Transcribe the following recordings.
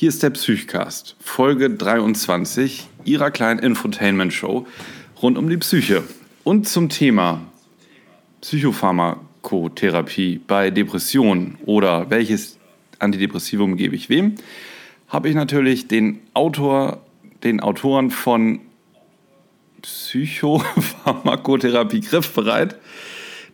Hier ist der Psychcast, Folge 23 Ihrer kleinen Infotainment-Show rund um die Psyche. Und zum Thema Psychopharmakotherapie bei Depressionen oder welches Antidepressivum gebe ich wem, habe ich natürlich den Autor, den Autoren von Psychopharmakotherapie griffbereit,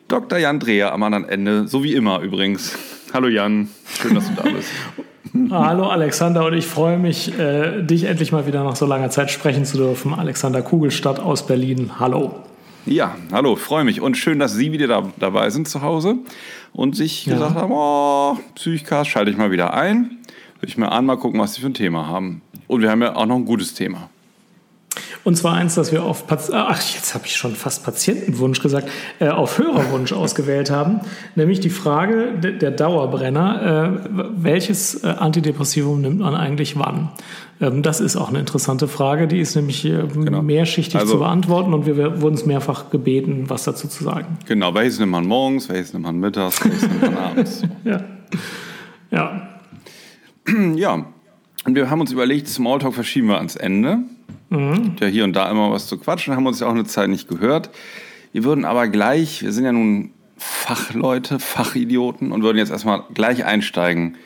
Dr. Jan Dreher am anderen Ende, so wie immer übrigens. Hallo Jan, schön, dass du da bist. Hallo Alexander und ich freue mich, äh, dich endlich mal wieder nach so langer Zeit sprechen zu dürfen. Alexander Kugelstadt aus Berlin. Hallo. Ja, hallo, freue mich und schön, dass Sie wieder da, dabei sind zu Hause und sich ja. gesagt haben, oh, Psychcast schalte ich mal wieder ein. Würde ich mir an, mal gucken, was Sie für ein Thema haben. Und wir haben ja auch noch ein gutes Thema. Und zwar eins, das wir auf, Pat ach, jetzt habe ich schon fast Patientenwunsch gesagt, äh, auf Hörerwunsch ausgewählt haben, nämlich die Frage de der Dauerbrenner, äh, welches äh, Antidepressivum nimmt man eigentlich wann? Ähm, das ist auch eine interessante Frage, die ist nämlich äh, genau. mehrschichtig also, zu beantworten und wir, wir wurden es mehrfach gebeten, was dazu zu sagen. Genau, welches nimmt man morgens, welches nimmt man mittags, welches nimmt man abends? ja. Ja. ja, und wir haben uns überlegt, Smalltalk verschieben wir ans Ende. Mhm. Ja, hier und da immer was zu quatschen, haben uns ja auch eine Zeit nicht gehört. Wir würden aber gleich, wir sind ja nun Fachleute, Fachidioten und würden jetzt erstmal gleich einsteigen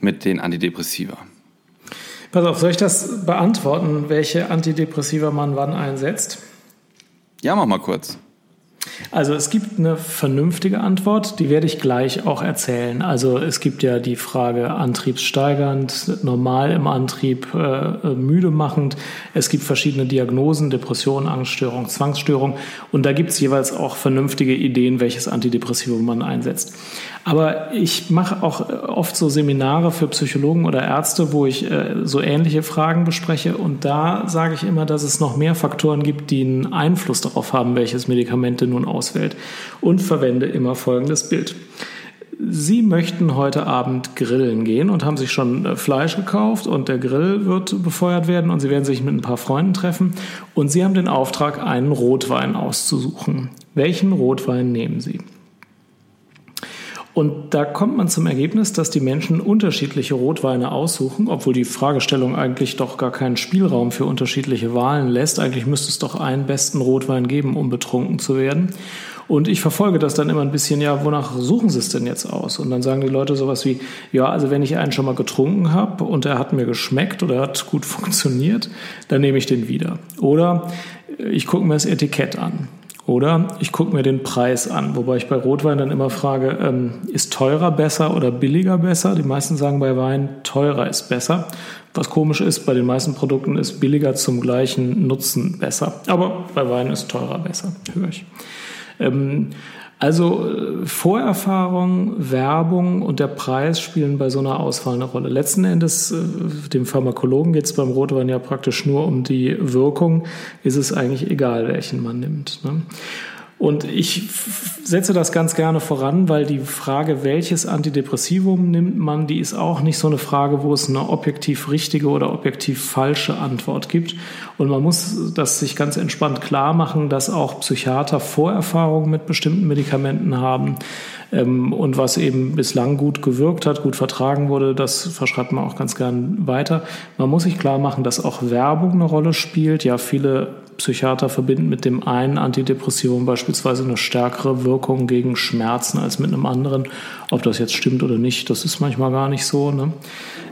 mit den Antidepressiva. Pass auf, soll ich das beantworten, welche Antidepressiva man wann einsetzt? Ja, mach mal kurz. Also es gibt eine vernünftige Antwort, die werde ich gleich auch erzählen. Also es gibt ja die Frage antriebssteigernd, normal im Antrieb, äh, äh müde machend. Es gibt verschiedene Diagnosen, Depression, Angststörung, Zwangsstörung. Und da gibt es jeweils auch vernünftige Ideen, welches Antidepressivum man einsetzt. Aber ich mache auch oft so Seminare für Psychologen oder Ärzte, wo ich äh, so ähnliche Fragen bespreche. Und da sage ich immer, dass es noch mehr Faktoren gibt, die einen Einfluss darauf haben, welches Medikamente nun auswählt. Und verwende immer folgendes Bild. Sie möchten heute Abend grillen gehen und haben sich schon äh, Fleisch gekauft und der Grill wird befeuert werden und Sie werden sich mit ein paar Freunden treffen und Sie haben den Auftrag, einen Rotwein auszusuchen. Welchen Rotwein nehmen Sie? Und da kommt man zum Ergebnis, dass die Menschen unterschiedliche Rotweine aussuchen, obwohl die Fragestellung eigentlich doch gar keinen Spielraum für unterschiedliche Wahlen lässt. Eigentlich müsste es doch einen besten Rotwein geben, um betrunken zu werden. Und ich verfolge das dann immer ein bisschen, ja, wonach suchen Sie es denn jetzt aus? Und dann sagen die Leute sowas wie, ja, also wenn ich einen schon mal getrunken habe und er hat mir geschmeckt oder hat gut funktioniert, dann nehme ich den wieder. Oder ich gucke mir das Etikett an. Oder ich gucke mir den Preis an, wobei ich bei Rotwein dann immer frage, ähm, ist teurer besser oder billiger besser? Die meisten sagen bei Wein, teurer ist besser. Was komisch ist, bei den meisten Produkten ist billiger zum gleichen Nutzen besser. Aber bei Wein ist teurer besser, höre ich. Ähm, also äh, Vorerfahrung, Werbung und der Preis spielen bei so einer Auswahl eine Rolle. Letzten Endes, äh, dem Pharmakologen geht es beim Rotwein ja praktisch nur um die Wirkung, ist es eigentlich egal, welchen man nimmt. Ne? Und ich setze das ganz gerne voran, weil die Frage, welches Antidepressivum nimmt man, die ist auch nicht so eine Frage, wo es eine objektiv richtige oder objektiv falsche Antwort gibt. Und man muss das sich ganz entspannt klar machen, dass auch Psychiater Vorerfahrungen mit bestimmten Medikamenten haben. Ähm, und was eben bislang gut gewirkt hat, gut vertragen wurde, das verschreibt man auch ganz gern weiter. Man muss sich klar machen, dass auch Werbung eine Rolle spielt. Ja, viele Psychiater verbinden mit dem einen Antidepressivum beispielsweise eine stärkere Wirkung gegen Schmerzen als mit einem anderen. Ob das jetzt stimmt oder nicht, das ist manchmal gar nicht so. Ne?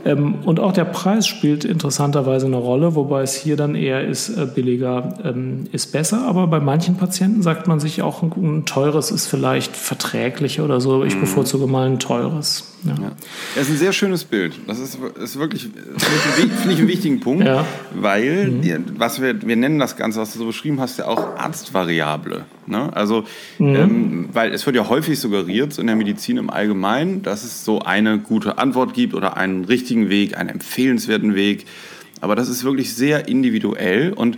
Ähm, und auch der Preis spielt interessanterweise eine Rolle, wobei es hier dann eher ist, äh, billiger ähm, ist besser. Aber bei manchen Patienten sagt man sich auch, ein teures ist vielleicht verträglicher oder so. Ich mhm. bevorzuge mal ein teures. Ja. Ja. Das ist ein sehr schönes Bild. Das ist, ist wirklich, finde ich, einen wichtigen Punkt, ja. weil, mhm. was wir, wir nennen das Ganze, was du so beschrieben hast, ja auch Arztvariable. Ne? Also, mhm. ähm, weil es wird ja häufig suggeriert, so in der Medizin im Allgemeinen, dass es so eine gute Antwort gibt oder einen richtigen Weg, einen empfehlenswerten Weg. Aber das ist wirklich sehr individuell und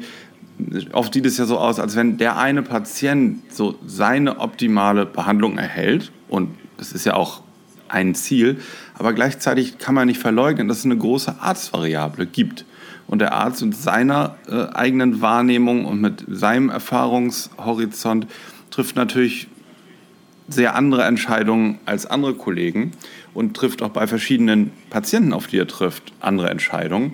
oft sieht es ja so aus, als wenn der eine Patient so seine optimale Behandlung erhält und das ist ja auch ein Ziel, aber gleichzeitig kann man nicht verleugnen, dass es eine große Arztvariable gibt. Und der Arzt mit seiner äh, eigenen Wahrnehmung und mit seinem Erfahrungshorizont trifft natürlich sehr andere Entscheidungen als andere Kollegen und trifft auch bei verschiedenen Patienten, auf die er trifft, andere Entscheidungen.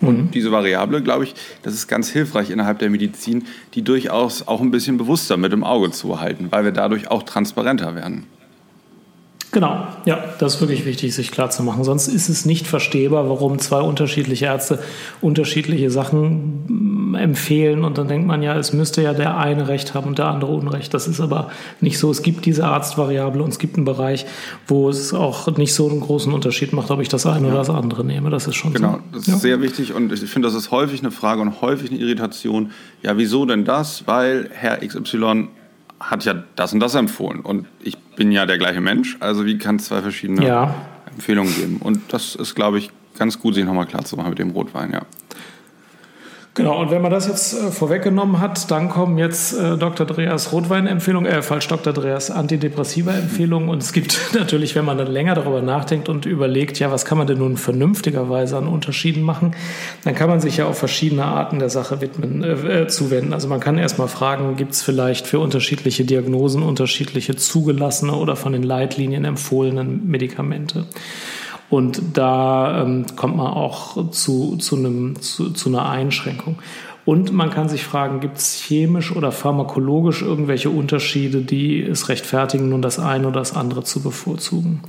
Und mhm. diese Variable, glaube ich, das ist ganz hilfreich innerhalb der Medizin, die durchaus auch ein bisschen bewusster mit im Auge zu halten, weil wir dadurch auch transparenter werden. Genau, ja, das ist wirklich wichtig, sich klar zu machen. Sonst ist es nicht verstehbar, warum zwei unterschiedliche Ärzte unterschiedliche Sachen mm, empfehlen und dann denkt man ja, es müsste ja der eine Recht haben und der andere Unrecht. Das ist aber nicht so. Es gibt diese Arztvariable und es gibt einen Bereich, wo es auch nicht so einen großen Unterschied macht, ob ich das eine ja. oder das andere nehme. Das ist schon genau, so. Genau, das ist ja. sehr wichtig und ich finde, das ist häufig eine Frage und häufig eine Irritation. Ja, wieso denn das? Weil Herr XY hat ja das und das empfohlen. Und ich bin ja der gleiche Mensch. Also wie kann es zwei verschiedene ja. Empfehlungen geben? Und das ist, glaube ich, ganz gut, sich nochmal klar zu machen mit dem Rotwein, ja. Genau, und wenn man das jetzt äh, vorweggenommen hat, dann kommen jetzt äh, Dr. Dreas Rotwein-Empfehlungen, äh, falsch, Dr. Dreas Antidepressiva-Empfehlungen. Und es gibt natürlich, wenn man dann länger darüber nachdenkt und überlegt, ja, was kann man denn nun vernünftigerweise an Unterschieden machen, dann kann man sich ja auf verschiedene Arten der Sache widmen, äh, äh zuwenden. Also man kann erstmal fragen, gibt es vielleicht für unterschiedliche Diagnosen unterschiedliche zugelassene oder von den Leitlinien empfohlenen Medikamente? Und da ähm, kommt man auch zu, zu, einem, zu, zu einer Einschränkung. Und man kann sich fragen, gibt es chemisch oder pharmakologisch irgendwelche Unterschiede, die es rechtfertigen, nun das eine oder das andere zu bevorzugen?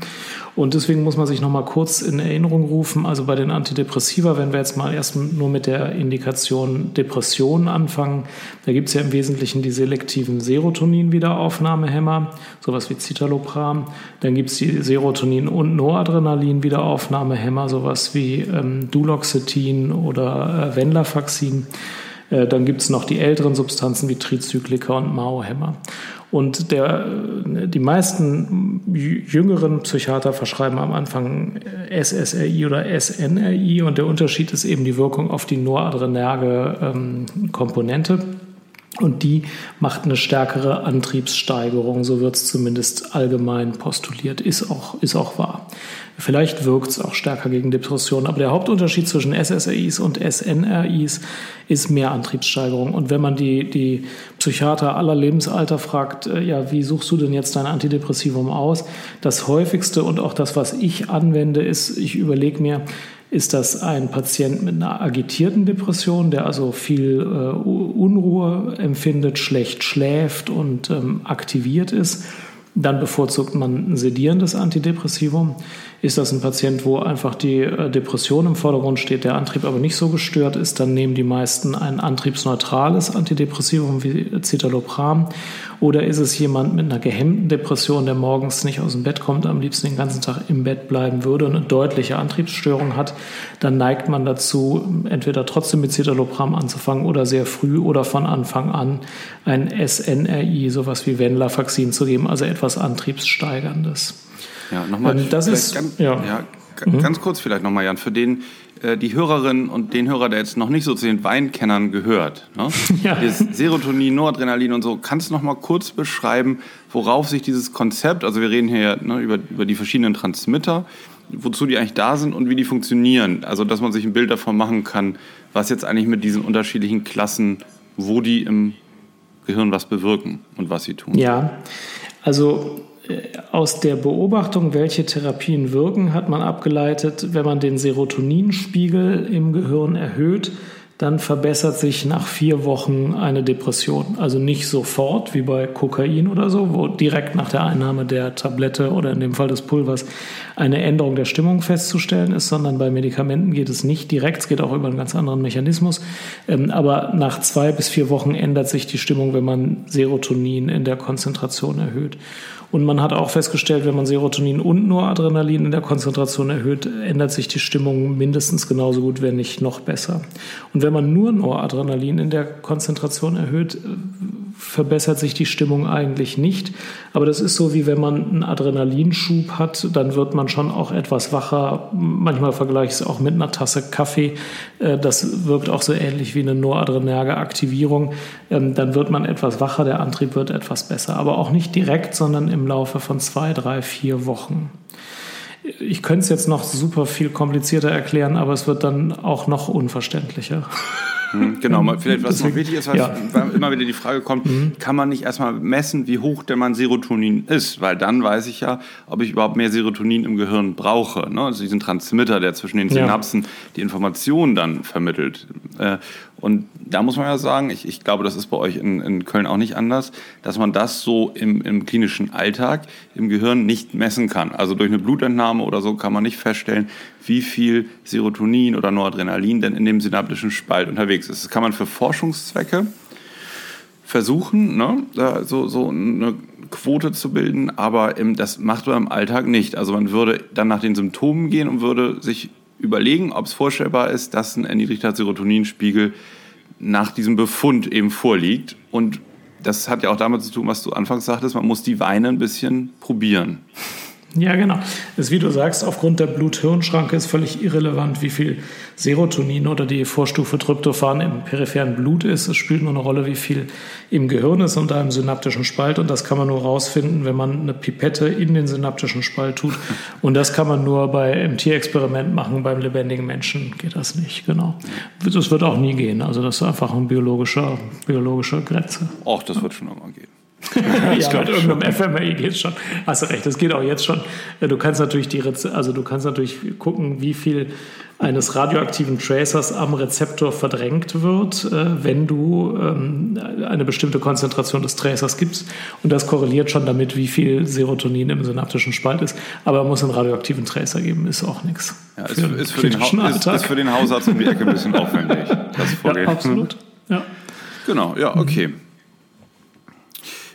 Und deswegen muss man sich nochmal kurz in Erinnerung rufen, also bei den Antidepressiva, wenn wir jetzt mal erst nur mit der Indikation Depression anfangen, da gibt es ja im Wesentlichen die selektiven Serotonin-Wiederaufnahmehämmer, sowas wie Citalopram. Dann gibt es die Serotonin- und Noradrenalin-Wiederaufnahmehämmer, sowas wie ähm, Duloxetin oder äh, Venlafaxin. Äh, dann gibt es noch die älteren Substanzen wie Trizyklika und Mao-Hämmer. Und der, äh, die meisten jüngeren Psychiater verschreiben am Anfang SSRI oder SNRI und der Unterschied ist eben die Wirkung auf die noradrenerge ähm, Komponente. Und die macht eine stärkere Antriebssteigerung, so wird es zumindest allgemein postuliert, ist auch, ist auch wahr. Vielleicht wirkt es auch stärker gegen Depressionen, aber der Hauptunterschied zwischen SSRIs und SNRIs ist mehr Antriebssteigerung. Und wenn man die, die Psychiater aller Lebensalter fragt, äh, ja, wie suchst du denn jetzt dein Antidepressivum aus? Das häufigste und auch das, was ich anwende, ist, ich überlege mir, ist das ein Patient mit einer agitierten Depression, der also viel äh, Unruhe empfindet, schlecht schläft und ähm, aktiviert ist? Dann bevorzugt man ein sedierendes Antidepressivum. Ist das ein Patient, wo einfach die äh, Depression im Vordergrund steht, der Antrieb aber nicht so gestört ist, dann nehmen die meisten ein antriebsneutrales Antidepressivum wie Citalopram. Oder ist es jemand mit einer gehemmten Depression, der morgens nicht aus dem Bett kommt, am liebsten den ganzen Tag im Bett bleiben würde und eine deutliche Antriebsstörung hat, dann neigt man dazu, entweder trotzdem mit Citalopram anzufangen oder sehr früh oder von Anfang an ein SNRI, sowas wie Venlafaxin zu geben, also etwas Antriebssteigerndes. Ja, nochmal. Ähm, das ist ganz, ja. ja mhm. ganz kurz vielleicht nochmal, Jan, für den äh, die Hörerin und den Hörer, der jetzt noch nicht so zu den Weinkennern gehört. Ne? Ja. Serotonin, Noradrenalin und so. Kannst du noch mal kurz beschreiben, worauf sich dieses Konzept, also wir reden hier ne, über, über die verschiedenen Transmitter, wozu die eigentlich da sind und wie die funktionieren. Also, dass man sich ein Bild davon machen kann, was jetzt eigentlich mit diesen unterschiedlichen Klassen, wo die im Gehirn was bewirken und was sie tun. Ja, also aus der Beobachtung, welche Therapien wirken, hat man abgeleitet, wenn man den Serotoninspiegel im Gehirn erhöht, dann verbessert sich nach vier Wochen eine Depression. Also nicht sofort wie bei Kokain oder so, wo direkt nach der Einnahme der Tablette oder in dem Fall des Pulvers eine Änderung der Stimmung festzustellen ist, sondern bei Medikamenten geht es nicht direkt, es geht auch über einen ganz anderen Mechanismus. Ähm, aber nach zwei bis vier Wochen ändert sich die Stimmung, wenn man Serotonin in der Konzentration erhöht. Und man hat auch festgestellt, wenn man Serotonin und Noradrenalin in der Konzentration erhöht, ändert sich die Stimmung mindestens genauso gut, wenn nicht noch besser. Und wenn man nur Noradrenalin in der Konzentration erhöht, verbessert sich die Stimmung eigentlich nicht. Aber das ist so, wie wenn man einen Adrenalinschub hat, dann wird man schon auch etwas wacher. Manchmal vergleiche ich es auch mit einer Tasse Kaffee. Äh, das wirkt auch so ähnlich wie eine noradrenerge Aktivierung. Ähm, dann wird man etwas wacher, der Antrieb wird etwas besser. Aber auch nicht direkt, sondern im Laufe von zwei, drei, vier Wochen. Ich könnte es jetzt noch super viel komplizierter erklären, aber es wird dann auch noch unverständlicher. Mhm, genau, vielleicht was noch wichtig ist, was ja. immer wieder die Frage kommt, mhm. kann man nicht erstmal messen, wie hoch denn mein Serotonin ist? Weil dann weiß ich ja, ob ich überhaupt mehr Serotonin im Gehirn brauche. Ne? Also diesen Transmitter, der zwischen den Synapsen ja. die Informationen dann vermittelt. Und da muss man ja sagen, ich, ich glaube, das ist bei euch in, in Köln auch nicht anders, dass man das so im, im klinischen Alltag im Gehirn nicht messen kann. Also durch eine Blutentnahme oder so kann man nicht feststellen, wie viel Serotonin oder Noradrenalin denn in dem synaptischen Spalt unterwegs ist. Das kann man für Forschungszwecke versuchen, ne? so, so eine Quote zu bilden, aber im, das macht man im Alltag nicht. Also man würde dann nach den Symptomen gehen und würde sich überlegen, ob es vorstellbar ist, dass ein erniedrigter Serotoninspiegel nach diesem Befund eben vorliegt. Und das hat ja auch damit zu tun, was du anfangs sagtest, man muss die Weine ein bisschen probieren. Ja, genau. Ist, wie du sagst, aufgrund der Blut-Hirn-Schranke ist völlig irrelevant, wie viel Serotonin oder die Vorstufe Tryptophan im peripheren Blut ist. Es spielt nur eine Rolle, wie viel im Gehirn ist und da im synaptischen Spalt. Und das kann man nur rausfinden, wenn man eine Pipette in den synaptischen Spalt tut. Und das kann man nur bei im Tierexperiment machen. Beim lebendigen Menschen geht das nicht, genau. Das wird auch nie gehen. Also das ist einfach eine biologische, biologische Grenze. Ach, das wird schon immer gehen. ja, mit irgendeinem FMRI geht es schon. Hast du recht, das geht auch jetzt schon. Du kannst natürlich die also du kannst natürlich gucken, wie viel eines radioaktiven Tracers am Rezeptor verdrängt wird, äh, wenn du ähm, eine bestimmte Konzentration des Tracers gibst. Und das korreliert schon damit, wie viel Serotonin im synaptischen Spalt ist. Aber man muss einen radioaktiven Tracer geben, ist auch nichts. Ja, ist, für, ist, für den ist, ist, für den Hausarzt um die Ecke ein bisschen aufwendig. Das ja, absolut. Ja. Genau, ja, okay.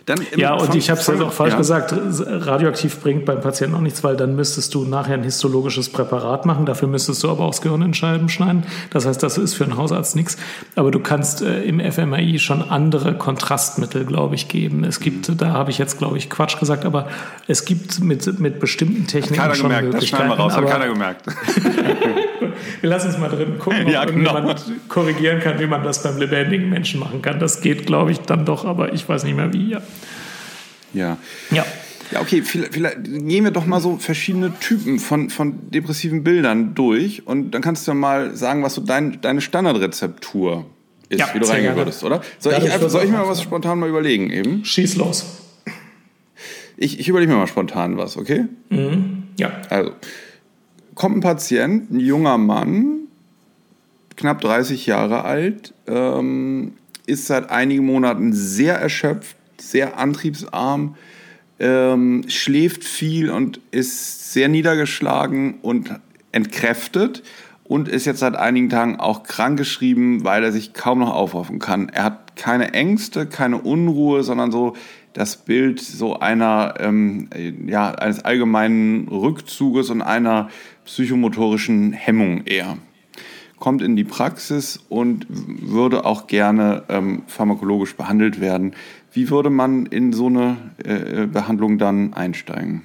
Dann ja, und ich habe es jetzt auch falsch ja. gesagt. Radioaktiv bringt beim Patienten auch nichts, weil dann müsstest du nachher ein histologisches Präparat machen. Dafür müsstest du aber auch das Gehirn in Scheiben schneiden. Das heißt, das ist für einen Hausarzt nichts. Aber du kannst äh, im FMRI schon andere Kontrastmittel, glaube ich, geben. Es gibt, mhm. da habe ich jetzt, glaube ich, Quatsch gesagt, aber es gibt mit, mit bestimmten Techniken keiner schon gemerkt. Möglichkeiten. Das schneiden wir raus, hat keiner gemerkt. wir lassen uns mal drin gucken, ob ja, genau. irgendjemand korrigieren kann, wie man das beim lebendigen Menschen machen kann. Das geht, glaube ich, dann doch, aber ich weiß nicht mehr wie. Ja. Ja. Ja. Ja, okay, vielleicht, vielleicht, gehen wir doch mal so verschiedene Typen von, von depressiven Bildern durch und dann kannst du ja mal sagen, was so dein, deine Standardrezeptur ist, ja, wie du reingehen würdest, oder? Soll, ja, ich, einfach, soll ich mir mal was spontan mal überlegen eben? Schieß los. Ich, ich überlege mir mal spontan was, okay? Mhm. Ja. Also, kommt ein Patient, ein junger Mann, knapp 30 Jahre alt, ähm, ist seit einigen Monaten sehr erschöpft, sehr antriebsarm, ähm, schläft viel und ist sehr niedergeschlagen und entkräftet und ist jetzt seit einigen Tagen auch krankgeschrieben, weil er sich kaum noch aufraffen kann. Er hat keine Ängste, keine Unruhe, sondern so das Bild so einer, ähm, ja, eines allgemeinen Rückzuges und einer psychomotorischen Hemmung eher. Kommt in die Praxis und würde auch gerne ähm, pharmakologisch behandelt werden. Wie würde man in so eine äh, Behandlung dann einsteigen?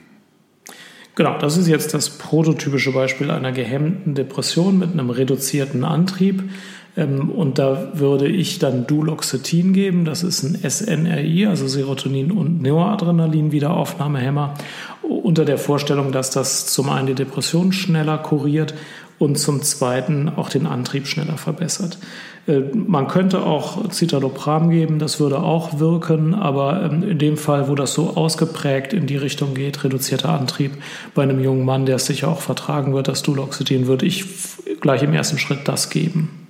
Genau, das ist jetzt das prototypische Beispiel einer gehemmten Depression mit einem reduzierten Antrieb. Ähm, und da würde ich dann Duloxetin geben. Das ist ein SNRI, also Serotonin- und Noradrenalin-Wiederaufnahmehämmer, unter der Vorstellung, dass das zum einen die Depression schneller kuriert und zum Zweiten auch den Antrieb schneller verbessert. Äh, man könnte auch Citalopram geben, das würde auch wirken, aber ähm, in dem Fall, wo das so ausgeprägt in die Richtung geht, reduzierter Antrieb bei einem jungen Mann, der es sicher auch vertragen wird, das Duloxetin, würde ich gleich im ersten Schritt das geben.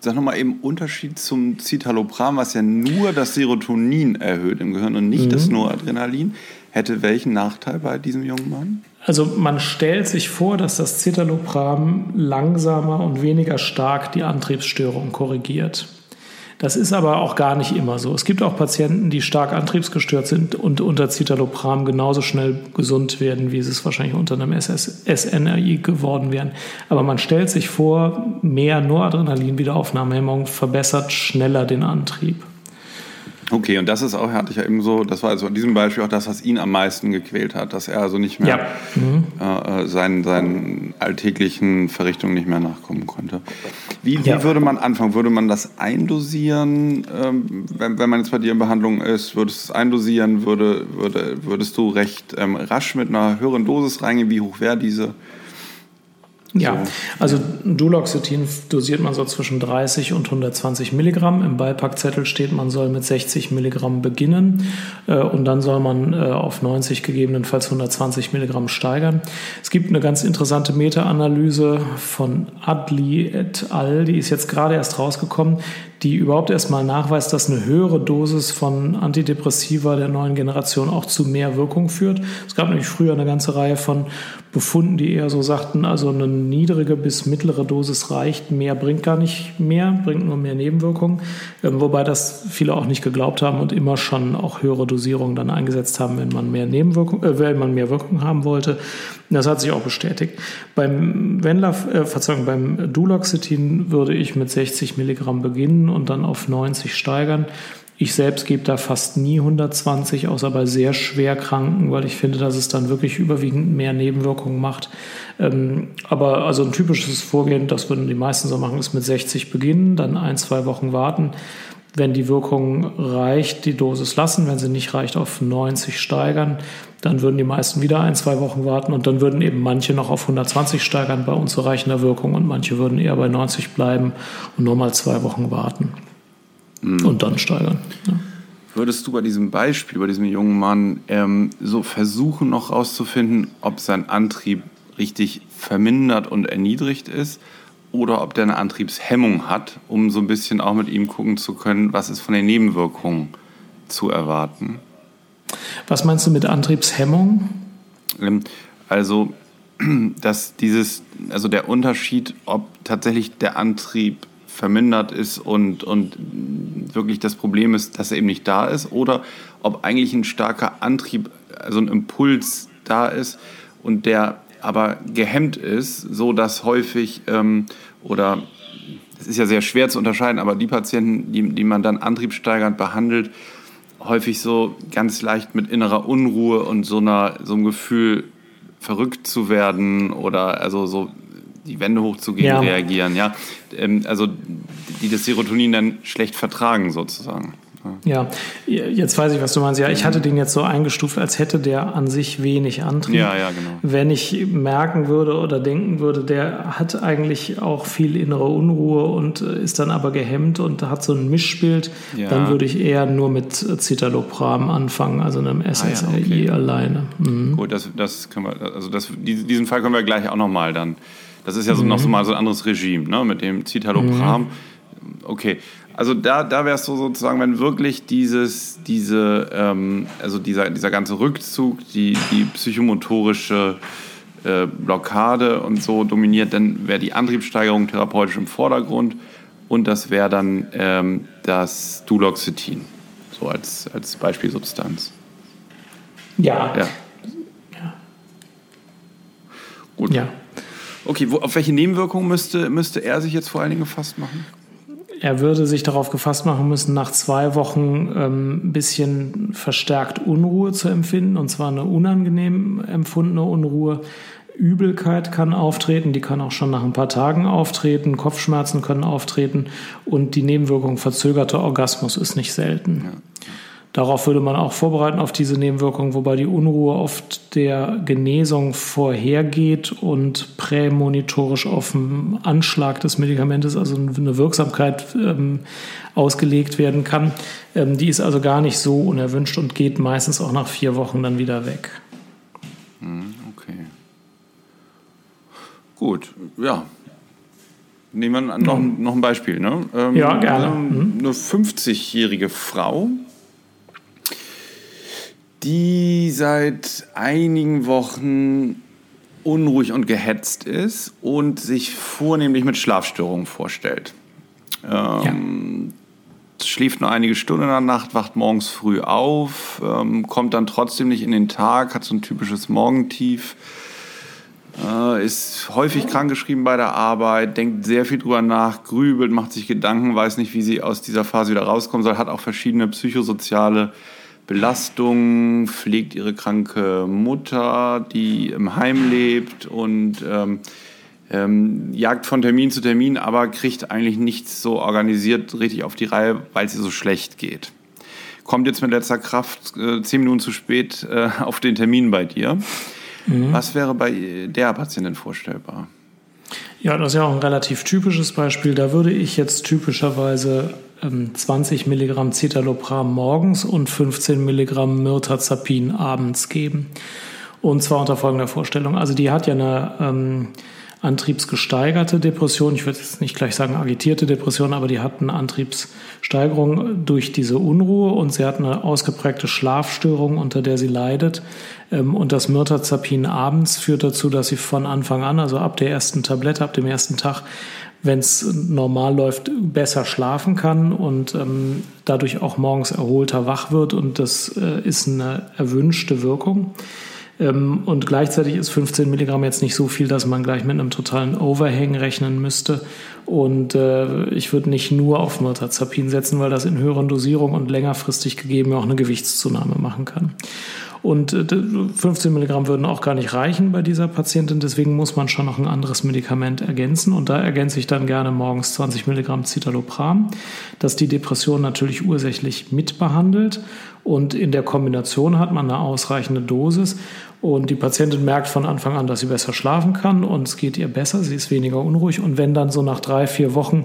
Sag nochmal eben Unterschied zum Citalopram, was ja nur das Serotonin erhöht im Gehirn und nicht mhm. das Noradrenalin. Hätte welchen Nachteil bei diesem jungen Mann? Also man stellt sich vor, dass das Citalopram langsamer und weniger stark die Antriebsstörung korrigiert. Das ist aber auch gar nicht immer so. Es gibt auch Patienten, die stark antriebsgestört sind und unter Citalopram genauso schnell gesund werden, wie sie es wahrscheinlich unter einem SS SNRI geworden wären. Aber man stellt sich vor, mehr Noradrenalin-Wiederaufnahmehemmung verbessert schneller den Antrieb. Okay, und das ist auch, hatte ich ja eben so, das war also in diesem Beispiel auch das, was ihn am meisten gequält hat, dass er also nicht mehr ja. mhm. äh, seinen, seinen alltäglichen Verrichtungen nicht mehr nachkommen konnte. Wie, wie ja. würde man anfangen? Würde man das eindosieren, ähm, wenn, wenn man jetzt bei dir in Behandlung ist? Würdest du es eindosieren? Würde, würde, würdest du recht ähm, rasch mit einer höheren Dosis reingehen? Wie hoch wäre diese? Ja, also Duloxetin dosiert man so zwischen 30 und 120 Milligramm. Im Beipackzettel steht, man soll mit 60 Milligramm beginnen äh, und dann soll man äh, auf 90 gegebenenfalls 120 Milligramm steigern. Es gibt eine ganz interessante Meta-Analyse von Adli et al., die ist jetzt gerade erst rausgekommen, die überhaupt erstmal nachweist, dass eine höhere Dosis von Antidepressiva der neuen Generation auch zu mehr Wirkung führt. Es gab nämlich früher eine ganze Reihe von Befunden, die eher so sagten, also eine niedrige bis mittlere Dosis reicht, mehr bringt gar nicht mehr, bringt nur mehr Nebenwirkungen, ähm, wobei das viele auch nicht geglaubt haben und immer schon auch höhere Dosierungen dann eingesetzt haben, wenn man mehr Nebenwirkung, äh, wenn man mehr Wirkung haben wollte. Das hat sich auch bestätigt. Beim Wendler, äh, Verzeihung, beim Duloxetin würde ich mit 60 Milligramm beginnen und dann auf 90 steigern. Ich selbst gebe da fast nie 120, außer bei sehr schwer Kranken, weil ich finde, dass es dann wirklich überwiegend mehr Nebenwirkungen macht. Ähm, aber also ein typisches Vorgehen, das würden die meisten so machen, ist mit 60 beginnen, dann ein, zwei Wochen warten. Wenn die Wirkung reicht, die Dosis lassen. Wenn sie nicht reicht, auf 90 steigern. Dann würden die meisten wieder ein, zwei Wochen warten und dann würden eben manche noch auf 120 steigern bei unzureichender Wirkung und manche würden eher bei 90 bleiben und nochmal zwei Wochen warten mhm. und dann steigern. Ja. Würdest du bei diesem Beispiel, bei diesem jungen Mann, ähm, so versuchen noch herauszufinden, ob sein Antrieb richtig vermindert und erniedrigt ist oder ob der eine Antriebshemmung hat, um so ein bisschen auch mit ihm gucken zu können, was ist von den Nebenwirkungen zu erwarten? Was meinst du mit Antriebshemmung? Ähm, also, dass dieses, also der Unterschied, ob tatsächlich der Antrieb vermindert ist und, und wirklich das Problem ist, dass er eben nicht da ist oder ob eigentlich ein starker Antrieb, also ein Impuls da ist und der aber gehemmt ist, so dass häufig ähm, oder es ist ja sehr schwer zu unterscheiden, aber die Patienten, die, die man dann antriebssteigernd behandelt, häufig so ganz leicht mit innerer Unruhe und so einer so einem Gefühl verrückt zu werden oder also so die Wände hochzugehen, ja. reagieren, ja. Ähm, also die das Serotonin dann schlecht vertragen sozusagen. Ja, jetzt weiß ich, was du meinst. Ja, ich hatte den jetzt so eingestuft, als hätte der an sich wenig Antrieb. Ja, ja, genau. Wenn ich merken würde oder denken würde, der hat eigentlich auch viel innere Unruhe und ist dann aber gehemmt und hat so ein Mischbild, ja. dann würde ich eher nur mit Citalopram anfangen, also einem SSRI ah, ja, okay. alleine. Mhm. Gut, das, das können wir, also das, diesen Fall können wir gleich auch nochmal dann das ist ja so mhm. noch so mal so ein anderes Regime, ne? mit dem Citalopram. Mhm. Okay, also da, da wäre es so sozusagen, wenn wirklich dieses, diese, ähm, also dieser, dieser ganze Rückzug, die, die psychomotorische äh, Blockade und so dominiert, dann wäre die Antriebssteigerung therapeutisch im Vordergrund und das wäre dann ähm, das Duloxetin, so als, als Beispielsubstanz. Ja. ja. ja. Gut. Ja. Okay, wo, auf welche Nebenwirkungen müsste, müsste er sich jetzt vor allen Dingen gefasst machen? Er würde sich darauf gefasst machen müssen, nach zwei Wochen ähm, bisschen verstärkt Unruhe zu empfinden, und zwar eine unangenehm empfundene Unruhe. Übelkeit kann auftreten, die kann auch schon nach ein paar Tagen auftreten, Kopfschmerzen können auftreten und die Nebenwirkung verzögerter Orgasmus ist nicht selten. Ja. Darauf würde man auch vorbereiten, auf diese Nebenwirkungen, wobei die Unruhe oft der Genesung vorhergeht und prämonitorisch auf den Anschlag des Medikamentes, also eine Wirksamkeit ähm, ausgelegt werden kann. Ähm, die ist also gar nicht so unerwünscht und geht meistens auch nach vier Wochen dann wieder weg. Hm, okay. Gut, ja, Nehmen wir noch, noch ein Beispiel. Ne? Ähm, ja, gerne. Mhm. Eine 50-jährige Frau die seit einigen Wochen unruhig und gehetzt ist und sich vornehmlich mit Schlafstörungen vorstellt. Ähm, ja. Schläft nur einige Stunden in der Nacht, wacht morgens früh auf, ähm, kommt dann trotzdem nicht in den Tag, hat so ein typisches Morgentief, äh, ist häufig krankgeschrieben bei der Arbeit, denkt sehr viel drüber nach, grübelt, macht sich Gedanken, weiß nicht, wie sie aus dieser Phase wieder rauskommen soll, hat auch verschiedene psychosoziale Belastung, pflegt ihre kranke Mutter, die im Heim lebt und ähm, ähm, jagt von Termin zu Termin, aber kriegt eigentlich nichts so organisiert richtig auf die Reihe, weil es ihr so schlecht geht. Kommt jetzt mit letzter Kraft äh, zehn Minuten zu spät äh, auf den Termin bei dir. Mhm. Was wäre bei der Patientin vorstellbar? Ja, das ist ja auch ein relativ typisches Beispiel. Da würde ich jetzt typischerweise 20 ähm, Milligramm Citalopram morgens und 15 Milligramm Mirtazapin abends geben. Und zwar unter folgender Vorstellung. Also die hat ja eine ähm, antriebsgesteigerte Depression. Ich würde jetzt nicht gleich sagen agitierte Depression, aber die hat eine Antriebssteigerung durch diese Unruhe und sie hat eine ausgeprägte Schlafstörung, unter der sie leidet. Ähm, und das Mirtazapin abends führt dazu, dass sie von Anfang an, also ab der ersten Tablette, ab dem ersten Tag, wenn es normal läuft, besser schlafen kann und ähm, dadurch auch morgens erholter wach wird. Und das äh, ist eine erwünschte Wirkung. Ähm, und gleichzeitig ist 15 Milligramm jetzt nicht so viel, dass man gleich mit einem totalen Overhang rechnen müsste. Und äh, ich würde nicht nur auf Mirtazapin setzen, weil das in höheren Dosierungen und längerfristig gegeben auch eine Gewichtszunahme machen kann. Und 15 äh, Milligramm würden auch gar nicht reichen bei dieser Patientin. Deswegen muss man schon noch ein anderes Medikament ergänzen. Und da ergänze ich dann gerne morgens 20 Milligramm Citalopram, das die Depression natürlich ursächlich mitbehandelt. Und in der Kombination hat man eine ausreichende Dosis. Und die Patientin merkt von Anfang an, dass sie besser schlafen kann und es geht ihr besser, sie ist weniger unruhig. Und wenn dann so nach drei, vier Wochen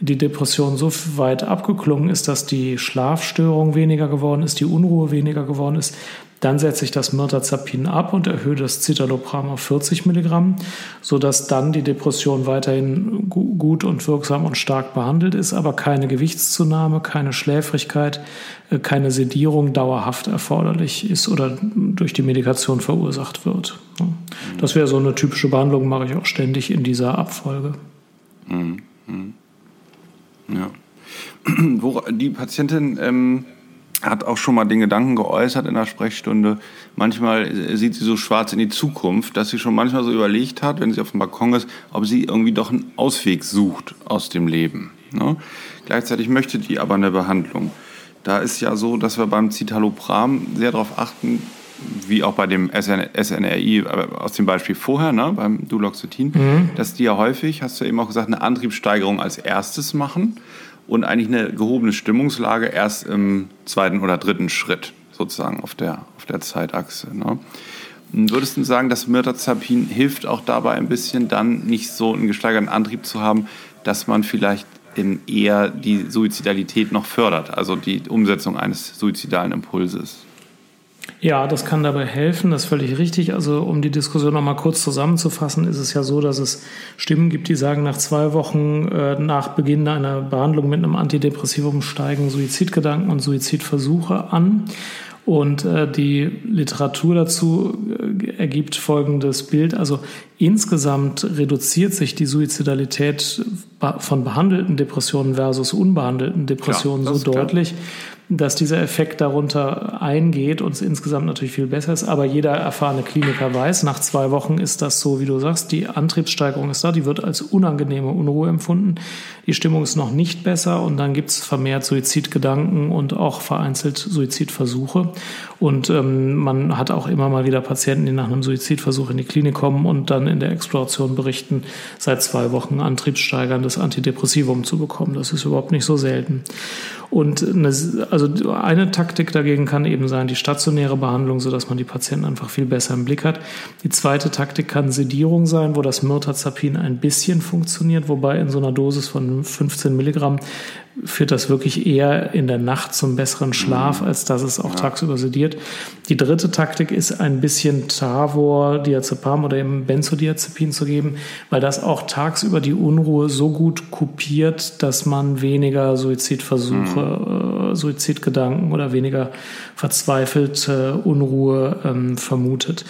die Depression so weit abgeklungen ist, dass die Schlafstörung weniger geworden ist, die Unruhe weniger geworden ist, dann setze ich das Mirtazapin ab und erhöhe das Citalopram auf 40 Milligramm, sodass dann die Depression weiterhin gut und wirksam und stark behandelt ist, aber keine Gewichtszunahme, keine Schläfrigkeit, äh, keine Sedierung dauerhaft erforderlich ist oder durch die Medikation verursacht wird. Das wäre so eine typische Behandlung, mache ich auch ständig in dieser Abfolge. Mhm. Ja. Die Patientin ähm hat auch schon mal den Gedanken geäußert in der Sprechstunde, manchmal sieht sie so schwarz in die Zukunft, dass sie schon manchmal so überlegt hat, wenn sie auf dem Balkon ist, ob sie irgendwie doch einen Ausweg sucht aus dem Leben. Ne? Gleichzeitig möchte die aber eine Behandlung. Da ist ja so, dass wir beim Citalopram sehr darauf achten, wie auch bei dem SN SNRI aus dem Beispiel vorher, ne, beim Duloxetin, mhm. dass die ja häufig, hast du eben auch gesagt, eine Antriebssteigerung als erstes machen und eigentlich eine gehobene Stimmungslage erst im zweiten oder dritten Schritt sozusagen auf der, auf der Zeitachse. Ne? Würdest du sagen, dass Mirtazapin hilft auch dabei ein bisschen dann nicht so einen gesteigerten Antrieb zu haben, dass man vielleicht eher die Suizidalität noch fördert, also die Umsetzung eines suizidalen Impulses? Ja, das kann dabei helfen, das ist völlig richtig. Also um die Diskussion noch mal kurz zusammenzufassen, ist es ja so, dass es Stimmen gibt, die sagen, nach zwei Wochen äh, nach Beginn einer Behandlung mit einem Antidepressivum steigen Suizidgedanken und Suizidversuche an. Und äh, die Literatur dazu äh, ergibt folgendes Bild. Also insgesamt reduziert sich die Suizidalität von behandelten Depressionen versus unbehandelten Depressionen ja, so deutlich, klar dass dieser Effekt darunter eingeht und es insgesamt natürlich viel besser ist. Aber jeder erfahrene Kliniker weiß, nach zwei Wochen ist das so, wie du sagst, die Antriebssteigerung ist da, die wird als unangenehme Unruhe empfunden. Die Stimmung ist noch nicht besser und dann gibt es vermehrt Suizidgedanken und auch vereinzelt Suizidversuche. Und ähm, man hat auch immer mal wieder Patienten, die nach einem Suizidversuch in die Klinik kommen und dann in der Exploration berichten, seit zwei Wochen antriebssteigerndes Antidepressivum zu bekommen. Das ist überhaupt nicht so selten. Und eine, also eine Taktik dagegen kann eben sein, die stationäre Behandlung, sodass man die Patienten einfach viel besser im Blick hat. Die zweite Taktik kann Sedierung sein, wo das Mirtazapin ein bisschen funktioniert, wobei in so einer Dosis von 15 Milligramm führt das wirklich eher in der Nacht zum besseren Schlaf, als dass es auch ja. tagsüber sediert. Die dritte Taktik ist ein bisschen Tavor, Diazepam oder eben Benzodiazepin zu geben, weil das auch tagsüber die Unruhe so gut kopiert, dass man weniger Suizidversuche, mhm. äh, Suizidgedanken oder weniger verzweifelte Unruhe ähm, vermutet.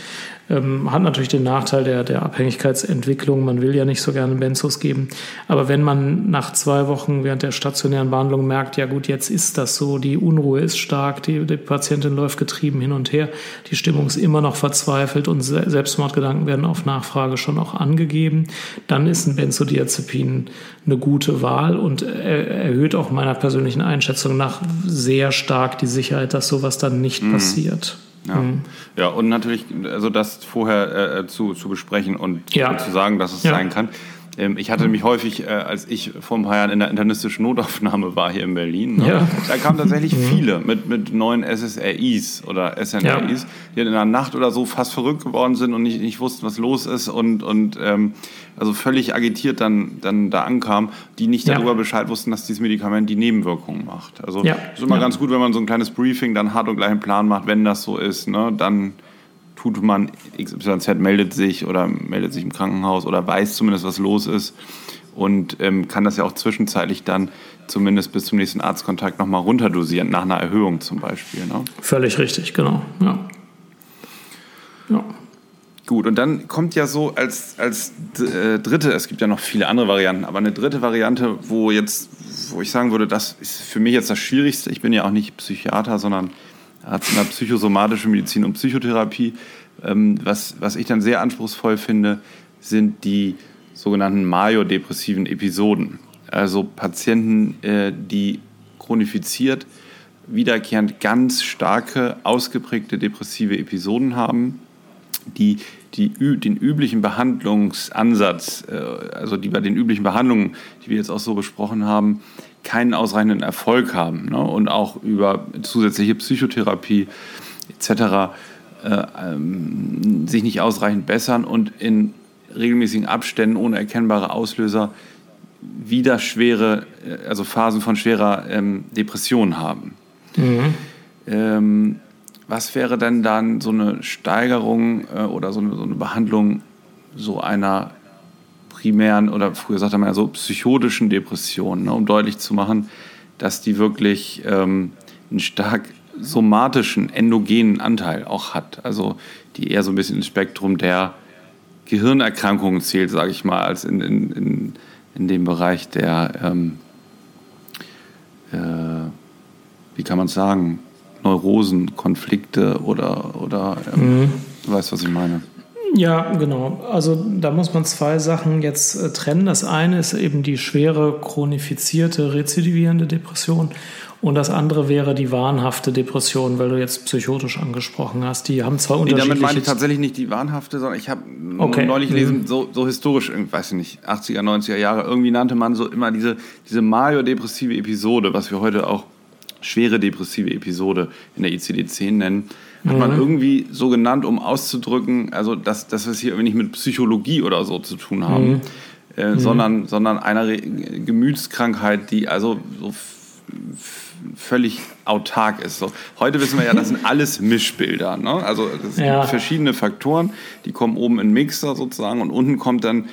Ähm, hat natürlich den Nachteil der, der Abhängigkeitsentwicklung. Man will ja nicht so gerne Benzos geben. Aber wenn man nach zwei Wochen während der stationären Behandlung merkt, ja gut, jetzt ist das so, die Unruhe ist stark, die, die Patientin läuft getrieben hin und her, die Stimmung ist immer noch verzweifelt und Selbstmordgedanken werden auf Nachfrage schon auch angegeben, dann ist ein Benzodiazepin eine gute Wahl und erhöht auch meiner persönlichen Einschätzung nach sehr stark die Sicherheit, dass sowas dann nicht mhm. passiert. Ja. Mhm. ja, und natürlich, also das vorher äh, zu, zu besprechen und ja. zu sagen, dass es ja. sein kann. Ähm, ich hatte nämlich häufig, äh, als ich vor ein paar Jahren in der internistischen Notaufnahme war hier in Berlin, ne, ja. da kamen tatsächlich mhm. viele mit, mit neuen SSRIs oder SNRIs, ja. die in der Nacht oder so fast verrückt geworden sind und nicht, nicht wussten, was los ist und, und ähm, also völlig agitiert dann, dann da ankamen, die nicht darüber ja. Bescheid wussten, dass dieses Medikament die Nebenwirkungen macht. Also es ist immer ganz gut, wenn man so ein kleines Briefing dann hat und gleich einen Plan macht, wenn das so ist, ne, dann tut man XYZ meldet sich oder meldet sich im Krankenhaus oder weiß zumindest, was los ist und ähm, kann das ja auch zwischenzeitlich dann zumindest bis zum nächsten Arztkontakt nochmal runterdosieren, nach einer Erhöhung zum Beispiel. Ne? Völlig richtig, genau. Ja. ja. Gut, und dann kommt ja so als, als äh, dritte, es gibt ja noch viele andere Varianten, aber eine dritte Variante, wo jetzt, wo ich sagen würde, das ist für mich jetzt das Schwierigste. Ich bin ja auch nicht Psychiater, sondern Arzt in der psychosomatischen Medizin und Psychotherapie. Ähm, was, was ich dann sehr anspruchsvoll finde, sind die sogenannten majordepressiven Episoden. Also Patienten, äh, die chronifiziert wiederkehrend ganz starke, ausgeprägte depressive Episoden haben, die, die den üblichen Behandlungsansatz, äh, also die bei den üblichen Behandlungen, die wir jetzt auch so besprochen haben, keinen ausreichenden Erfolg haben ne? und auch über zusätzliche Psychotherapie etc. Äh, ähm, sich nicht ausreichend bessern und in regelmäßigen Abständen ohne erkennbare Auslöser wieder schwere, äh, also Phasen von schwerer ähm, Depression haben. Mhm. Ähm, was wäre denn dann so eine Steigerung äh, oder so eine, so eine Behandlung so einer primären oder früher sagte man ja so psychotischen Depressionen, ne, um deutlich zu machen, dass die wirklich ähm, einen stark somatischen, endogenen Anteil auch hat. Also die eher so ein bisschen ins Spektrum der Gehirnerkrankungen zählt, sage ich mal, als in, in, in, in dem Bereich der, ähm, äh, wie kann man es sagen, Neurosen, Konflikte oder, oder ähm, mhm. du weißt, was ich meine. Ja, genau. Also da muss man zwei Sachen jetzt äh, trennen. Das eine ist eben die schwere chronifizierte rezidivierende Depression und das andere wäre die wahnhafte Depression, weil du jetzt psychotisch angesprochen hast. Die haben zwar unterschiedliche... Nee, damit meine ich tatsächlich nicht die wahnhafte, sondern ich habe okay. neulich gelesen, mhm. so, so historisch, weiß ich nicht, 80er, 90er Jahre, irgendwie nannte man so immer diese, diese major-depressive Episode, was wir heute auch schwere depressive Episode in der ICD-10 nennen hat mhm. man irgendwie so genannt, um auszudrücken, also dass, dass wir es hier irgendwie nicht mit Psychologie oder so zu tun haben, mhm. Äh, mhm. sondern, sondern einer Gemütskrankheit, die also so völlig autark ist. So, heute wissen wir ja, das sind alles Mischbilder. Ne? Also es ja. gibt verschiedene Faktoren, die kommen oben in Mixer sozusagen und unten kommt dann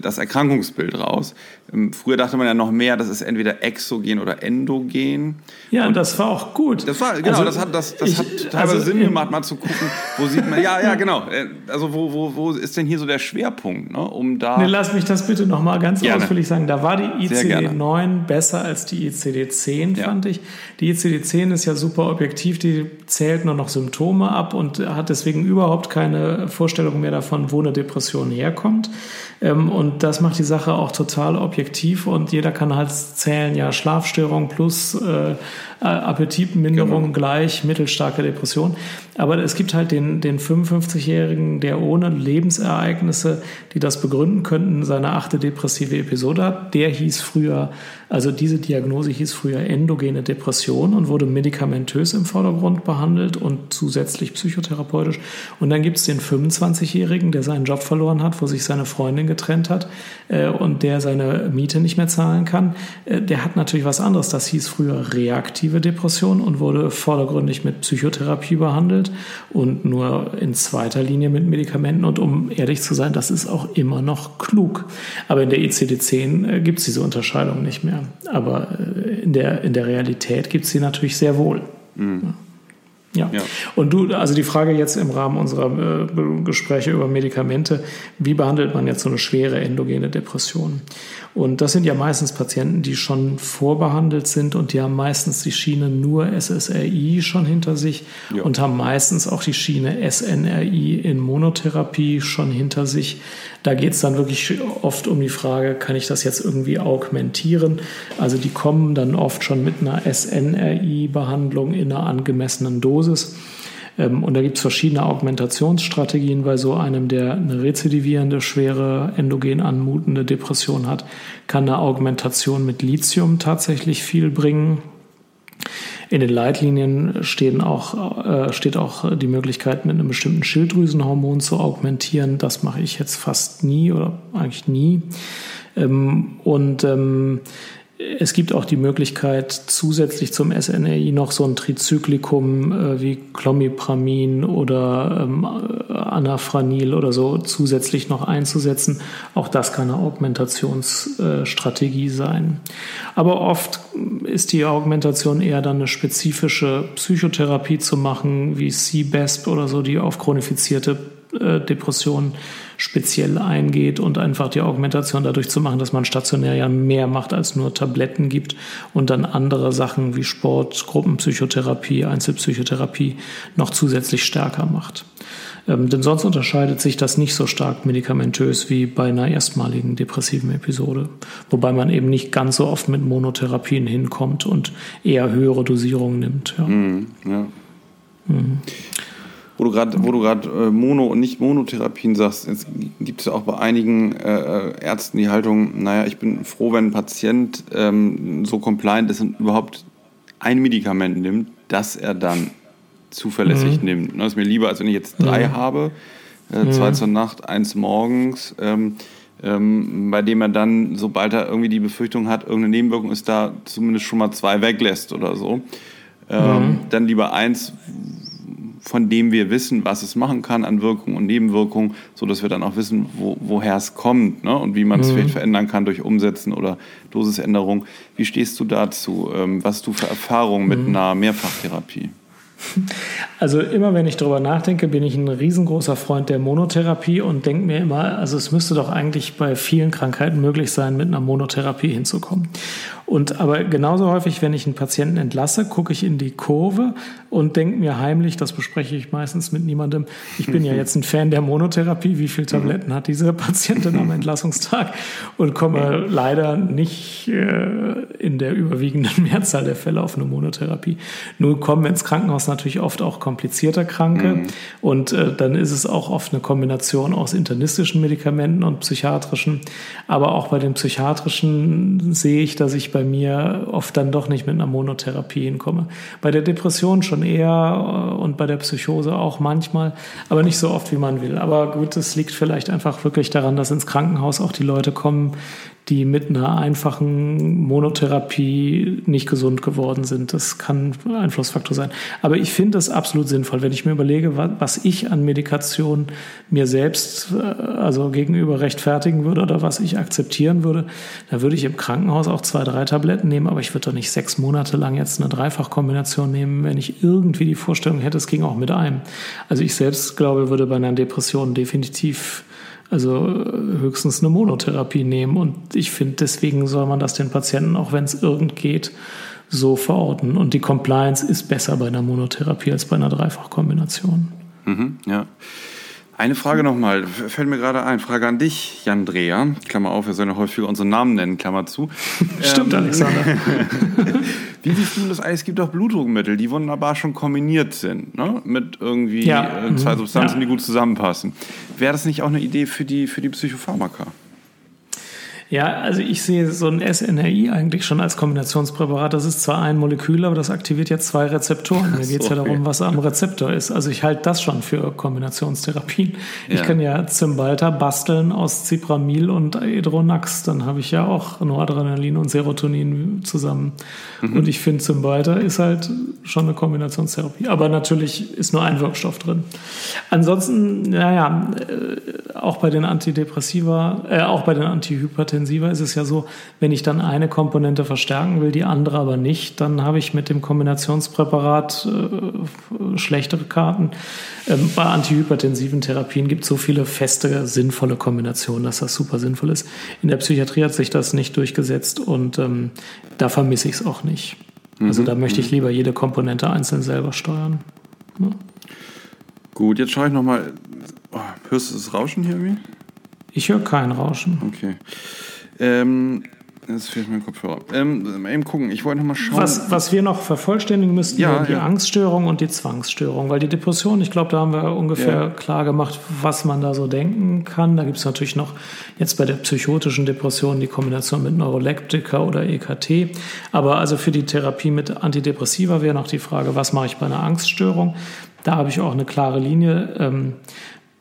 das Erkrankungsbild raus. Ähm, früher dachte man ja noch mehr, das ist entweder exogen oder endogen. Ja, und das war auch gut. Das war, genau, also, das hat, das, das ich, hat teilweise also, Sinn gemacht, mal zu gucken, wo sieht man, ja, ja, genau. Äh, also wo, wo, wo ist denn hier so der Schwerpunkt, ne, um da... Nee, lass mich das bitte nochmal ganz gerne. ausführlich sagen. Da war die ICD-9 besser als die ICD-10, ja. fand ich. Die ICD-10 ist ja super objektiv, die zählt nur noch Symptome ab und hat deswegen überhaupt keine Vorstellung mehr davon, wo eine Depression herkommt. Ähm, und das macht die Sache auch total objektiv und jeder kann halt zählen, ja, Schlafstörung plus äh, Appetitminderung genau. gleich mittelstarke Depression. Aber es gibt halt den, den 55-Jährigen, der ohne Lebensereignisse, die das begründen könnten, seine achte depressive Episode hat. Der hieß früher, also diese Diagnose hieß früher endogene Depression und wurde medikamentös im Vordergrund behandelt und zusätzlich psychotherapeutisch. Und dann gibt es den 25-Jährigen, der seinen Job verloren hat, wo sich seine Freundin getrennt hat äh, und der seine Miete nicht mehr zahlen kann. Äh, der hat natürlich was anderes. Das hieß früher reaktive Depression und wurde vordergründig mit Psychotherapie behandelt und nur in zweiter Linie mit Medikamenten. Und um ehrlich zu sein, das ist auch immer noch klug. Aber in der ICD-10 äh, gibt es diese Unterscheidung nicht mehr. Aber äh, in der, in der Realität gibt es sie natürlich sehr wohl. Mhm. Ja. ja. Und du, also die Frage jetzt im Rahmen unserer äh, Gespräche über Medikamente, wie behandelt man jetzt so eine schwere endogene Depression? Und das sind ja meistens Patienten, die schon vorbehandelt sind und die haben meistens die Schiene nur SSRI schon hinter sich ja. und haben meistens auch die Schiene SNRI in Monotherapie schon hinter sich. Da geht es dann wirklich oft um die Frage, kann ich das jetzt irgendwie augmentieren? Also die kommen dann oft schon mit einer SNRI-Behandlung in einer angemessenen Dosis. Ähm, und da gibt es verschiedene Augmentationsstrategien bei so einem, der eine rezidivierende, schwere, endogen anmutende Depression hat, kann eine Augmentation mit Lithium tatsächlich viel bringen. In den Leitlinien stehen auch, äh, steht auch die Möglichkeit, mit einem bestimmten Schilddrüsenhormon zu augmentieren. Das mache ich jetzt fast nie oder eigentlich nie. Ähm, und ähm, es gibt auch die Möglichkeit, zusätzlich zum SNRI noch so ein Trizyklikum äh, wie Clomipramin oder ähm, Anafranil oder so zusätzlich noch einzusetzen. Auch das kann eine Augmentationsstrategie äh, sein. Aber oft ist die Augmentation eher dann eine spezifische Psychotherapie zu machen, wie CBESP oder so, die auf chronifizierte äh, Depressionen speziell eingeht und einfach die Augmentation dadurch zu machen, dass man stationär ja mehr macht als nur Tabletten gibt und dann andere Sachen wie Sport, Gruppenpsychotherapie, Einzelpsychotherapie noch zusätzlich stärker macht. Ähm, denn sonst unterscheidet sich das nicht so stark medikamentös wie bei einer erstmaligen depressiven Episode, wobei man eben nicht ganz so oft mit Monotherapien hinkommt und eher höhere Dosierungen nimmt. Ja. Mm, ja. Mhm wo du gerade wo du gerade äh, Mono und nicht Monotherapien sagst, es gibt es ja auch bei einigen äh, Ärzten die Haltung, naja, ich bin froh, wenn ein Patient ähm, so compliant ist und überhaupt ein Medikament nimmt, das er dann zuverlässig mhm. nimmt. Das ne, ist mir lieber, als wenn ich jetzt drei mhm. habe, äh, zwei mhm. zur Nacht, eins morgens, ähm, ähm, bei dem er dann, sobald er irgendwie die Befürchtung hat, irgendeine Nebenwirkung ist da, zumindest schon mal zwei weglässt oder so. Ähm, mhm. Dann lieber eins, von dem wir wissen, was es machen kann an Wirkung und Nebenwirkungen, so dass wir dann auch wissen, wo, woher es kommt ne? und wie man es mhm. vielleicht verändern kann durch Umsetzen oder Dosisänderung. Wie stehst du dazu? Ähm, was hast du für Erfahrungen mit mhm. einer Mehrfachtherapie? Also immer wenn ich darüber nachdenke, bin ich ein riesengroßer Freund der Monotherapie und denke mir immer, also es müsste doch eigentlich bei vielen Krankheiten möglich sein, mit einer Monotherapie hinzukommen. Und aber genauso häufig, wenn ich einen Patienten entlasse, gucke ich in die Kurve und denke mir heimlich, das bespreche ich meistens mit niemandem, ich bin ja jetzt ein Fan der Monotherapie, wie viele Tabletten hat diese Patientin am Entlassungstag und komme leider nicht äh, in der überwiegenden Mehrzahl der Fälle auf eine Monotherapie. Nur kommen ins Krankenhaus natürlich oft auch komplizierter Kranke mhm. und äh, dann ist es auch oft eine Kombination aus internistischen Medikamenten und psychiatrischen. Aber auch bei den psychiatrischen sehe ich, dass ich bei mir oft dann doch nicht mit einer Monotherapie hinkomme. Bei der Depression schon eher äh, und bei der Psychose auch manchmal, aber nicht so oft, wie man will. Aber gut, es liegt vielleicht einfach wirklich daran, dass ins Krankenhaus auch die Leute kommen, die mit einer einfachen Monotherapie nicht gesund geworden sind. Das kann ein Einflussfaktor sein. Aber ich finde es absolut sinnvoll, wenn ich mir überlege, was ich an Medikation mir selbst äh, also gegenüber rechtfertigen würde oder was ich akzeptieren würde, da würde ich im Krankenhaus auch zwei, drei Tabletten nehmen, aber ich würde doch nicht sechs Monate lang jetzt eine Dreifachkombination nehmen, wenn ich irgendwie die Vorstellung hätte, es ging auch mit einem. Also ich selbst glaube, würde bei einer Depression definitiv also äh, höchstens eine Monotherapie nehmen. Und ich finde, deswegen soll man das den Patienten, auch wenn es irgend geht, so verorten. Und die Compliance ist besser bei einer Monotherapie als bei einer Dreifachkombination. Mhm, ja. Eine Frage nochmal, fällt mir gerade ein. Frage an dich, Jan Dreher. Klammer auf, wir sollen ja häufiger unseren Namen nennen, Klammer zu. Stimmt, ähm, Alexander. Wie siehst du das eigentlich? Es gibt auch Blutdruckmittel, die wunderbar schon kombiniert sind, ne? mit irgendwie ja. äh, zwei mhm. Substanzen, ja. die gut zusammenpassen. Wäre das nicht auch eine Idee für die, für die Psychopharmaka? Ja, also ich sehe so ein SNRI eigentlich schon als Kombinationspräparat. Das ist zwar ein Molekül, aber das aktiviert ja zwei Rezeptoren. Mir geht es ja darum, was am Rezeptor ist. Also ich halte das schon für Kombinationstherapien. Ja. Ich kann ja Zymbalta basteln aus Cipramil und Edronax. Dann habe ich ja auch Noradrenalin und Serotonin zusammen. Mhm. Und ich finde, Zymbalta ist halt schon eine Kombinationstherapie. Aber natürlich ist nur ein Wirkstoff drin. Ansonsten, naja, äh, auch bei den Antidepressiva, äh, auch bei den Antihypertensiva intensiver ist es ja so, wenn ich dann eine Komponente verstärken will, die andere aber nicht, dann habe ich mit dem Kombinationspräparat äh, schlechtere Karten. Ähm, bei antihypertensiven Therapien gibt es so viele feste, sinnvolle Kombinationen, dass das super sinnvoll ist. In der Psychiatrie hat sich das nicht durchgesetzt und ähm, da vermisse ich es auch nicht. Also mhm. da möchte ich mhm. lieber jede Komponente einzeln selber steuern. Ja. Gut, jetzt schaue ich nochmal. Oh, hörst du das Rauschen hier irgendwie? Ich höre kein Rauschen. Okay. Ähm, Das fehlt mir Kopfhörer. Ähm, eben gucken, ich wollte noch mal schauen. Was, was wir noch vervollständigen müssten, ja, die ja. Angststörung und die Zwangsstörung. Weil die Depression, ich glaube, da haben wir ungefähr ja. klar gemacht, was man da so denken kann. Da gibt es natürlich noch jetzt bei der psychotischen Depression die Kombination mit Neuroleptika oder EKT. Aber also für die Therapie mit Antidepressiva wäre noch die Frage, was mache ich bei einer Angststörung? Da habe ich auch eine klare Linie. Ähm,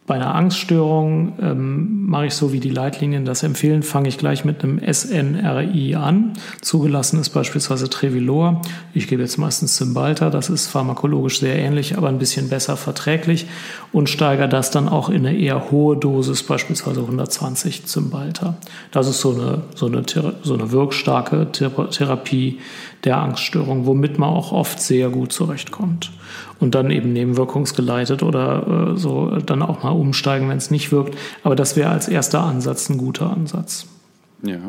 bei einer Angststörung ähm, mache ich so, wie die Leitlinien das empfehlen, fange ich gleich mit einem SNRI an. Zugelassen ist beispielsweise Trevilor. Ich gebe jetzt meistens Cymbalta, das ist pharmakologisch sehr ähnlich, aber ein bisschen besser verträglich und steigere das dann auch in eine eher hohe Dosis, beispielsweise 120 Cymbalta. Das ist so eine, so eine, so eine wirkstarke Therapie der Angststörung, womit man auch oft sehr gut zurechtkommt und dann eben nebenwirkungsgeleitet oder äh, so dann auch mal umsteigen, wenn es nicht wirkt. Aber das wäre als erster Ansatz ein guter Ansatz. Ja.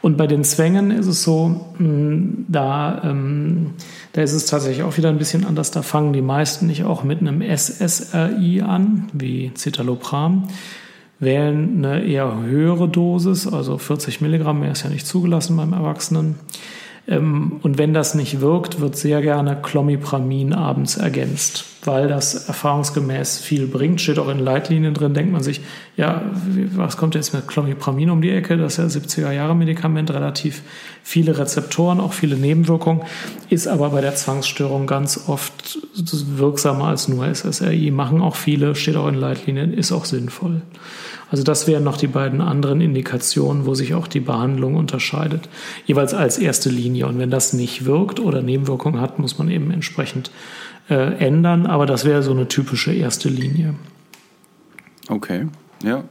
Und bei den Zwängen ist es so, hm, da, ähm, da ist es tatsächlich auch wieder ein bisschen anders. Da fangen die meisten nicht auch mit einem SSRI an, wie Citalopram, wählen eine eher höhere Dosis, also 40 Milligramm, mehr ist ja nicht zugelassen beim Erwachsenen ähm, und wenn das nicht wirkt, wird sehr gerne Clomipramin abends ergänzt, weil das erfahrungsgemäß viel bringt. Steht auch in Leitlinien drin, denkt man sich, ja, was kommt jetzt mit Clomipramin um die Ecke? Das ist ja 70er Jahre Medikament, relativ viele Rezeptoren, auch viele Nebenwirkungen, ist aber bei der Zwangsstörung ganz oft wirksamer als nur SSRI. Machen auch viele, steht auch in Leitlinien, ist auch sinnvoll. Also das wären noch die beiden anderen Indikationen, wo sich auch die Behandlung unterscheidet. Jeweils als erste Linie. Und wenn das nicht wirkt oder Nebenwirkungen hat, muss man eben entsprechend äh, ändern. Aber das wäre so eine typische erste Linie. Okay, ja.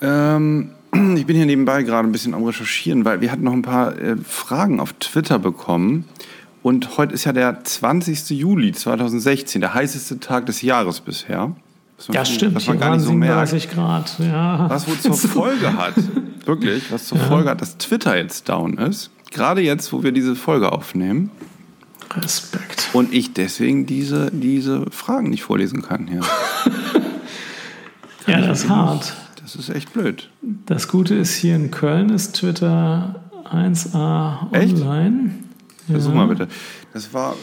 Ähm, ich bin hier nebenbei gerade ein bisschen am Recherchieren, weil wir hatten noch ein paar äh, Fragen auf Twitter bekommen. Und heute ist ja der 20. Juli 2016, der heißeste Tag des Jahres bisher. Ja, stimmt. Was man gar nicht so merkt. Grad. Ja. Was wohl zur Folge hat, wirklich, was zur ja. Folge hat, dass Twitter jetzt down ist. Gerade jetzt, wo wir diese Folge aufnehmen. Respekt. Und ich deswegen diese, diese Fragen nicht vorlesen kann hier. ja, das ist hart. Das ist echt blöd. Das Gute ist, hier in Köln ist Twitter 1A online. Echt? Versuch ja. mal bitte. Das war,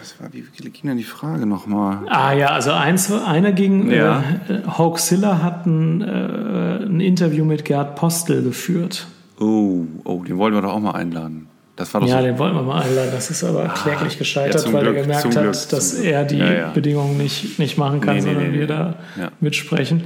das war, wie ging denn die Frage nochmal? Ah ja, also eins, einer ging, ja. äh, Hoaxilla hat ein, äh, ein Interview mit Gerd Postel geführt. Oh, oh, den wollten wir doch auch mal einladen. Das war doch ja, so den wollten wir mal einladen. Das ist aber ah, kläglich gescheitert, ja, weil Glück, er gemerkt hat, Glück, dass er die ja. Bedingungen nicht, nicht machen kann, nee, sondern nee, wir da mitsprechen.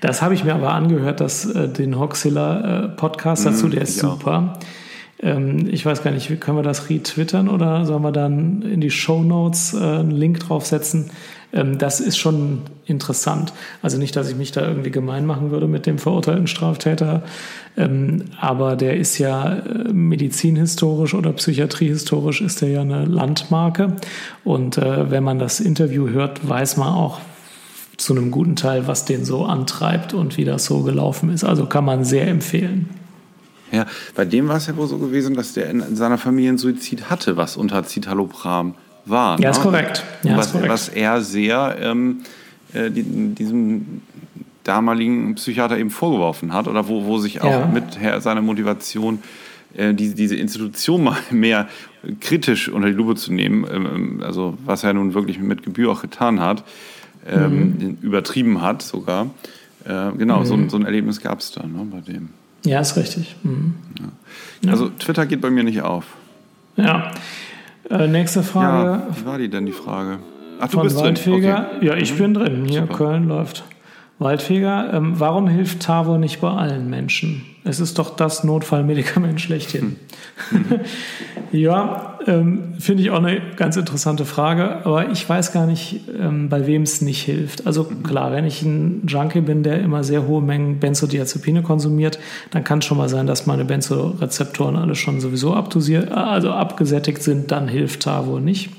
Das habe ich mir aber angehört, dass äh, den Hoxilla äh, Podcast dazu, mm, der ist super. Auch. Ähm, ich weiß gar nicht, können wir das retwittern oder sollen wir dann in die Show Notes äh, einen Link draufsetzen? Ähm, das ist schon interessant. Also nicht, dass ich mich da irgendwie gemein machen würde mit dem verurteilten Straftäter, ähm, aber der ist ja äh, medizinhistorisch oder psychiatriehistorisch ist er ja eine Landmarke. Und äh, wenn man das Interview hört, weiß man auch, zu einem guten Teil, was den so antreibt und wie das so gelaufen ist. Also kann man sehr empfehlen. Ja, bei dem war es ja wohl so gewesen, dass der in seiner Familie einen Suizid hatte, was unter Citalopram war. Ja, ne? ist korrekt. Ja, was, ist korrekt. was er sehr ähm, äh, diesem damaligen Psychiater eben vorgeworfen hat oder wo, wo sich auch ja. mit seiner Motivation äh, die, diese Institution mal mehr kritisch unter die Lupe zu nehmen, ähm, ähm, also was er nun wirklich mit Gebühr auch getan hat, ähm, mhm. übertrieben hat sogar. Äh, genau, mhm. so, so, ein Erlebnis gab es da ne, bei dem. Ja, ist richtig. Mhm. Ja. Also Twitter geht bei mir nicht auf. Ja. Äh, nächste Frage. Ja, wie war die denn die Frage? Ach, du Von bist Waldfeger. drin. Okay. Ja, ich mhm. bin drin. Hier, Super. Köln läuft. Waldfeger, ähm, warum hilft Tavo nicht bei allen Menschen? Es ist doch das Notfallmedikament schlechthin. Hm. ja, ähm, finde ich auch eine ganz interessante Frage, aber ich weiß gar nicht, ähm, bei wem es nicht hilft. Also mhm. klar, wenn ich ein Junkie bin, der immer sehr hohe Mengen Benzodiazepine konsumiert, dann kann es schon mal sein, dass meine Benzorezeptoren alle schon sowieso also abgesättigt sind, dann hilft Tavo nicht.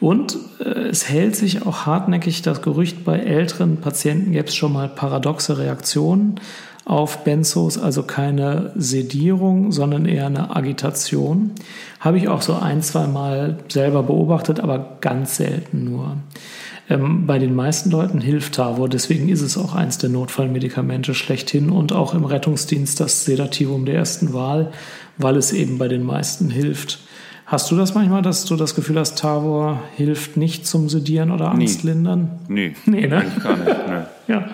Und äh, es hält sich auch hartnäckig das Gerücht, bei älteren Patienten gäbe es schon mal paradoxe Reaktionen auf Benzos, also keine Sedierung, sondern eher eine Agitation. Habe ich auch so ein, zwei Mal selber beobachtet, aber ganz selten nur. Ähm, bei den meisten Leuten hilft Tavor, deswegen ist es auch eins der Notfallmedikamente schlechthin und auch im Rettungsdienst das Sedativum der ersten Wahl, weil es eben bei den meisten hilft. Hast du das manchmal, dass du das Gefühl hast, Tavor hilft nicht zum Sedieren oder Angstlindern? Nee. Nee, ne? Gar nicht. Nee. ja.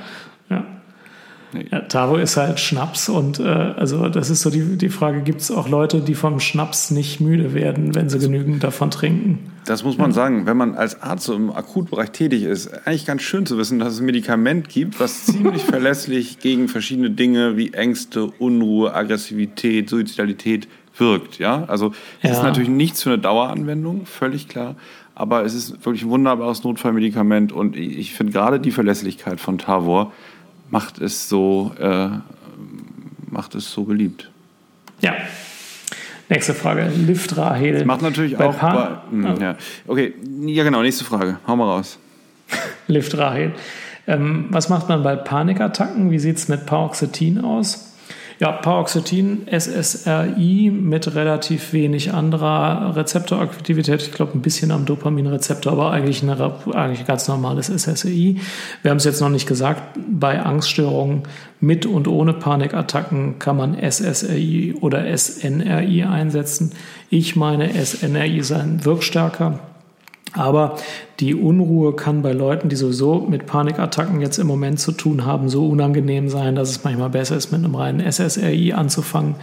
Ja. Nee. Ja, Tavo ist halt Schnaps und äh, also das ist so die, die Frage, gibt es auch Leute, die vom Schnaps nicht müde werden, wenn sie genügend davon trinken? Das muss man ja. sagen, wenn man als Arzt so im Akutbereich tätig ist, eigentlich ganz schön zu wissen, dass es ein Medikament gibt, was ziemlich verlässlich gegen verschiedene Dinge wie Ängste, Unruhe, Aggressivität, Suizidalität wirkt. Ja? Also es ja. ist natürlich nichts für eine Daueranwendung, völlig klar. Aber es ist wirklich ein wunderbares Notfallmedikament und ich finde gerade die Verlässlichkeit von Tavor macht es so, äh, macht es so beliebt. Ja. Nächste Frage. Liftrahel. Das macht natürlich bei auch. Bei, mh, oh. ja. Okay, ja genau, nächste Frage. Hau mal raus. Liftrahel. Ähm, was macht man bei Panikattacken? Wie sieht es mit Paroxetin aus? Ja, Paroxetin, SSRI mit relativ wenig anderer Rezeptoraktivität. Ich glaube, ein bisschen am Dopaminrezeptor, aber eigentlich, eine, eigentlich ein ganz normales SSRI. Wir haben es jetzt noch nicht gesagt, bei Angststörungen mit und ohne Panikattacken kann man SSRI oder SNRI einsetzen. Ich meine, SNRI sein wirkstärker. Aber die Unruhe kann bei Leuten, die sowieso mit Panikattacken jetzt im Moment zu tun haben, so unangenehm sein, dass es manchmal besser ist, mit einem reinen SSRI anzufangen.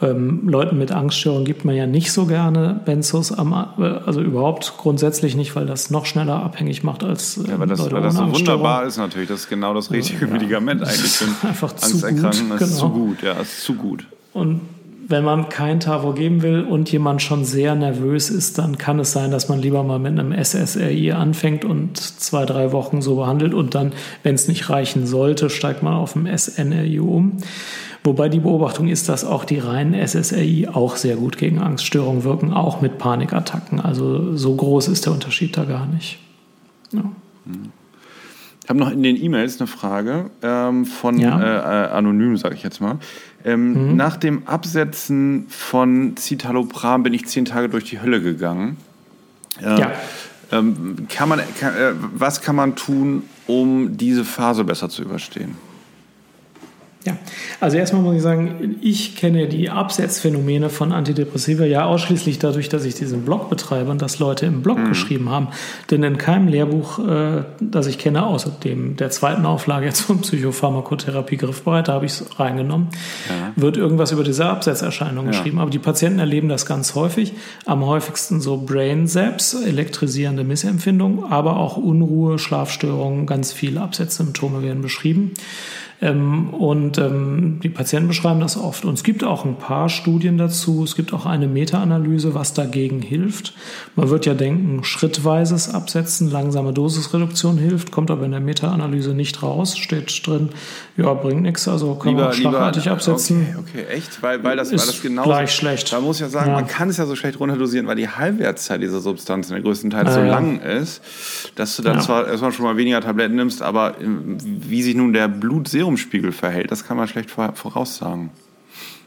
Ähm, Leuten mit Angststörungen gibt man ja nicht so gerne Benzos, am, also überhaupt grundsätzlich nicht, weil das noch schneller abhängig macht als äh, ja, aber das, Leute weil das so wunderbar ist natürlich, das ist genau das richtige ja, Medikament eigentlich. Einfach zu gut, genau. ist zu gut, ja, ist zu gut. Und wenn man kein Tavo geben will und jemand schon sehr nervös ist, dann kann es sein, dass man lieber mal mit einem SSRI anfängt und zwei, drei Wochen so behandelt und dann, wenn es nicht reichen sollte, steigt man auf dem SNRI um. Wobei die Beobachtung ist, dass auch die reinen SSRI auch sehr gut gegen Angststörungen wirken, auch mit Panikattacken. Also so groß ist der Unterschied da gar nicht. Ja. Ich habe noch in den E-Mails eine Frage ähm, von ja. äh, äh anonym, sage ich jetzt mal. Ähm, mhm. Nach dem Absetzen von Citalopram bin ich zehn Tage durch die Hölle gegangen. Äh, ja. Ähm, kann man, kann, äh, was kann man tun, um diese Phase besser zu überstehen? Ja, also erstmal muss ich sagen, ich kenne die Absetzphänomene von Antidepressiva ja ausschließlich dadurch, dass ich diesen Blog betreibe und dass Leute im Blog mhm. geschrieben haben. Denn in keinem Lehrbuch, äh, das ich kenne, außer dem der zweiten Auflage jetzt von Psychopharmakotherapie griffbereit, da habe ich es reingenommen, ja. wird irgendwas über diese Absetzerscheinung ja. geschrieben. Aber die Patienten erleben das ganz häufig. Am häufigsten so Brain Zaps, elektrisierende Missempfindungen, aber auch Unruhe, Schlafstörungen, ganz viele Absetzsymptome werden beschrieben. Ähm, und ähm, die Patienten beschreiben das oft. Und es gibt auch ein paar Studien dazu. Es gibt auch eine Meta-Analyse, was dagegen hilft. Man wird ja denken, schrittweises Absetzen, langsame Dosisreduktion hilft, kommt aber in der Meta-Analyse nicht raus. Steht drin, ja, bringt nichts, also kann lieber, man schlagartig lieber, absetzen. Okay, okay, echt? Weil, weil, das, weil das genau. Gleich schlecht. Da muss ich ja sagen, ja. man kann es ja so schlecht runterdosieren, weil die Halbwertszeit dieser Substanz in der größten Teil ah, so lang ist, dass du dann ja. zwar erstmal schon mal weniger Tabletten nimmst, aber wie sich nun der Blutserum Serumspiegel verhält. Das kann man schlecht voraussagen.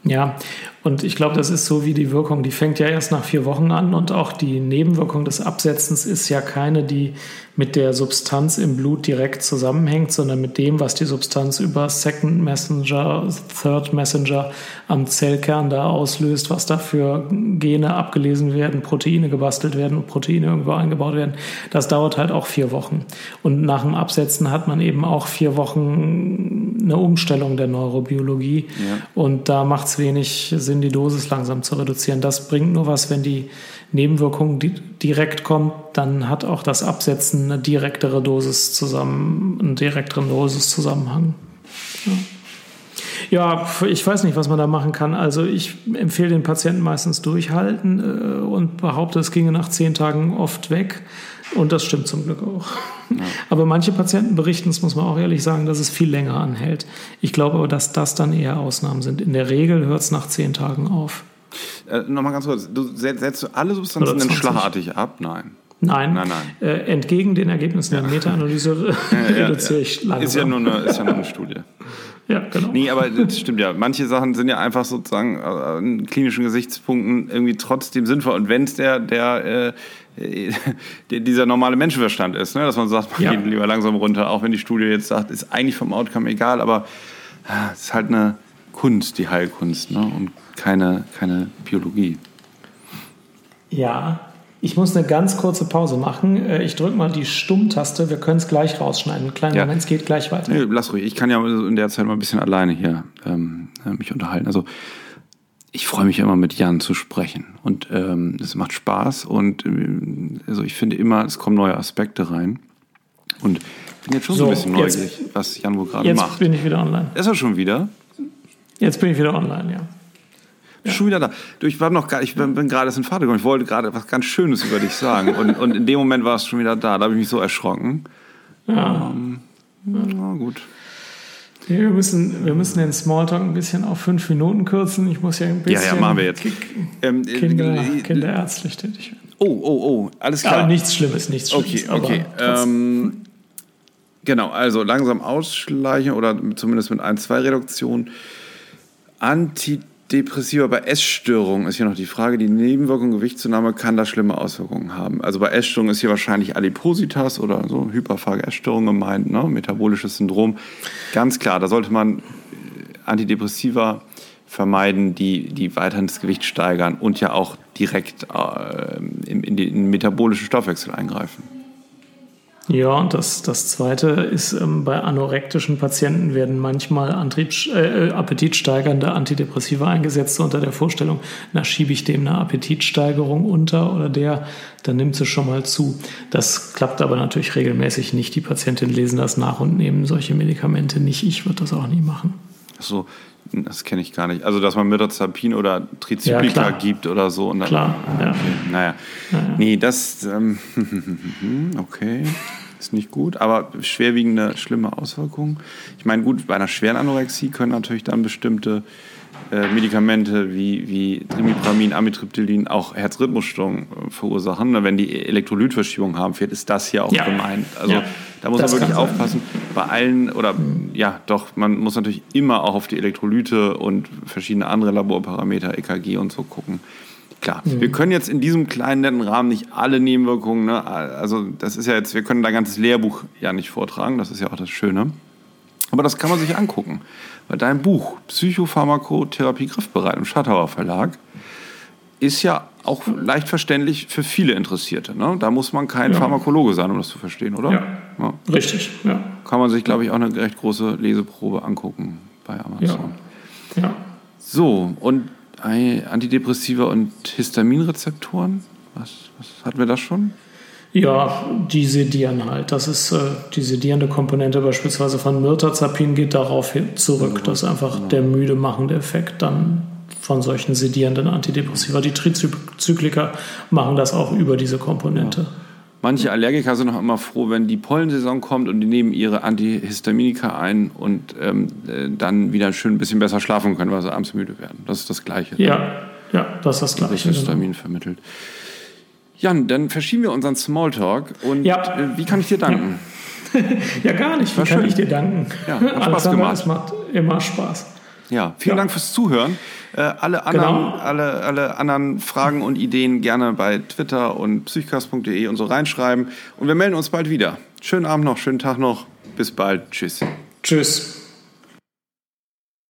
Ja, und ich glaube, das ist so wie die Wirkung, die fängt ja erst nach vier Wochen an und auch die Nebenwirkung des Absetzens ist ja keine, die mit der Substanz im Blut direkt zusammenhängt, sondern mit dem, was die Substanz über Second Messenger, Third Messenger am Zellkern da auslöst, was da für Gene abgelesen werden, Proteine gebastelt werden und Proteine irgendwo eingebaut werden. Das dauert halt auch vier Wochen. Und nach dem Absetzen hat man eben auch vier Wochen eine Umstellung der Neurobiologie. Ja. Und da macht es wenig Sinn, die Dosis langsam zu reduzieren. Das bringt nur was, wenn die Nebenwirkung direkt kommt, dann hat auch das Absetzen eine direktere Dosis zusammen, einen direkteren Dosiszusammenhang. Ja. Ja, ich weiß nicht, was man da machen kann. Also ich empfehle den Patienten meistens durchhalten äh, und behaupte, es ginge nach zehn Tagen oft weg. Und das stimmt zum Glück auch. Ja. Aber manche Patienten berichten, das muss man auch ehrlich sagen, dass es viel länger anhält. Ich glaube aber, dass das dann eher Ausnahmen sind. In der Regel hört es nach zehn Tagen auf. Äh, Nochmal ganz kurz, du setzt alle Substanzen denn schlagartig ab? Nein. Nein, nein, nein. Äh, entgegen den Ergebnissen ja. der Meta-Analyse ja, reduziere ich langsam. Ist ja, nur eine, ist ja nur eine Studie. Ja, genau. Nee, aber das stimmt ja. Manche Sachen sind ja einfach sozusagen äh, in klinischen Gesichtspunkten irgendwie trotzdem sinnvoll. Und wenn es der, der, äh, dieser normale Menschenverstand ist, ne? dass man sagt, man ja. geht lieber langsam runter, auch wenn die Studie jetzt sagt, ist eigentlich vom Outcome egal, aber äh, es ist halt eine Kunst, die Heilkunst, ne? und keine, keine Biologie. Ja, ich muss eine ganz kurze Pause machen. Äh, ich drücke mal die Stummtaste. Wir können es gleich rausschneiden. Einen kleinen ja. Moment, es geht gleich weiter. Nee, lass ruhig. Ich kann ja in der Zeit mal ein bisschen alleine hier ähm, äh, mich unterhalten. Also ich freue mich immer mit Jan zu sprechen und ähm, es macht Spaß und äh, also ich finde immer, es kommen neue Aspekte rein und bin jetzt schon so, so ein bisschen neugierig, jetzt, was Jan wohl gerade macht. Jetzt bin ich wieder online. Ist er schon wieder? Jetzt bin ich wieder online, ja. Ja. Schon wieder da. Du, ich war noch gar, ich bin, bin gerade in Vater gekommen. Ich wollte gerade was ganz Schönes über dich sagen. Und, und in dem Moment war es schon wieder da. Da habe ich mich so erschrocken. Ja. Ähm, na gut. wir, müssen, wir müssen den Smalltalk ein bisschen auf fünf Minuten kürzen. Ich muss ja ein bisschen ja, ja, machen wir jetzt. Ähm, Kinder, äh, kinderärztlich tätig werden. Oh, oh, oh, alles klar. Ja, nichts Schlimmes, nichts Schlimmes. Okay, okay. Ähm, genau, also langsam ausschleichen oder zumindest mit ein, zwei Reduktionen. Anti Depressiva bei Essstörungen ist hier noch die Frage, die Nebenwirkung Gewichtszunahme kann da schlimme Auswirkungen haben. Also bei Essstörungen ist hier wahrscheinlich Adipositas oder so hyperphage Essstörung gemeint, ne? metabolisches Syndrom. Ganz klar, da sollte man äh, Antidepressiva vermeiden, die, die weiterhin das Gewicht steigern und ja auch direkt äh, in, in den metabolischen Stoffwechsel eingreifen. Ja, und das, das Zweite ist, ähm, bei anorektischen Patienten werden manchmal Antriebs äh, appetitsteigernde Antidepressiva eingesetzt unter der Vorstellung, na, schiebe ich dem eine Appetitsteigerung unter oder der, dann nimmt sie schon mal zu. Das klappt aber natürlich regelmäßig nicht. Die Patientinnen lesen das nach und nehmen solche Medikamente nicht. Ich würde das auch nie machen. So, das kenne ich gar nicht. Also, dass man Mirtazapin oder Trizyklika ja, gibt oder so. Und dann, klar, ja. Okay. Naja. naja. Nee, das, ähm, okay, ist nicht gut, aber schwerwiegende, schlimme Auswirkungen. Ich meine, gut, bei einer schweren Anorexie können natürlich dann bestimmte äh, Medikamente wie, wie Trimipramin, Amitriptylin auch Herzrhythmusstörungen äh, verursachen. Wenn die Elektrolytverschiebung haben, vielleicht ist das hier auch ja. gemeint. Also ja. da muss das man wirklich aufpassen. Bei allen, oder mhm. ja, doch, man muss natürlich immer auch auf die Elektrolyte und verschiedene andere Laborparameter, EKG und so gucken. Klar, mhm. wir können jetzt in diesem kleinen netten Rahmen nicht alle Nebenwirkungen, ne? also das ist ja jetzt, wir können da ein ganzes Lehrbuch ja nicht vortragen, das ist ja auch das Schöne. Aber das kann man sich angucken. Weil dein Buch Psychopharmakotherapie griffbereit im Schattauer Verlag ist ja auch leicht verständlich für viele Interessierte. Ne? Da muss man kein ja. Pharmakologe sein, um das zu verstehen, oder? Ja, ja. richtig. Ja. Kann man sich, glaube ich, auch eine recht große Leseprobe angucken bei Amazon. Ja. So, und Antidepressiva und Histaminrezeptoren, was, was hatten wir das schon? Ja, die sedieren halt. Das ist äh, die sedierende Komponente beispielsweise von Mirtazapin geht darauf zurück, dass einfach der müde machende Effekt dann von solchen sedierenden Antidepressiva. Die Trizyklika machen das auch über diese Komponente. Ja. Manche Allergiker sind auch immer froh, wenn die Pollensaison kommt und die nehmen ihre Antihistaminika ein und ähm, äh, dann wieder schön ein bisschen besser schlafen können, weil sie abends müde werden. Das ist das Gleiche. Ja, ja das ist das Gleiche. Das genau. Histamin genau. vermittelt. Jan, dann verschieben wir unseren Smalltalk. Und ja. Äh, wie kann ich dir danken? Ja, gar nicht. Wie War kann schön. ich dir danken? Ja, hat Spaß Alexander, gemacht. Es macht immer Spaß. Ja, vielen ja. Dank fürs Zuhören. Äh, alle, anderen, genau. alle, alle anderen Fragen und Ideen gerne bei Twitter und psychcast.de und so reinschreiben. Und wir melden uns bald wieder. Schönen Abend noch, schönen Tag noch. Bis bald. Tschüss. Tschüss.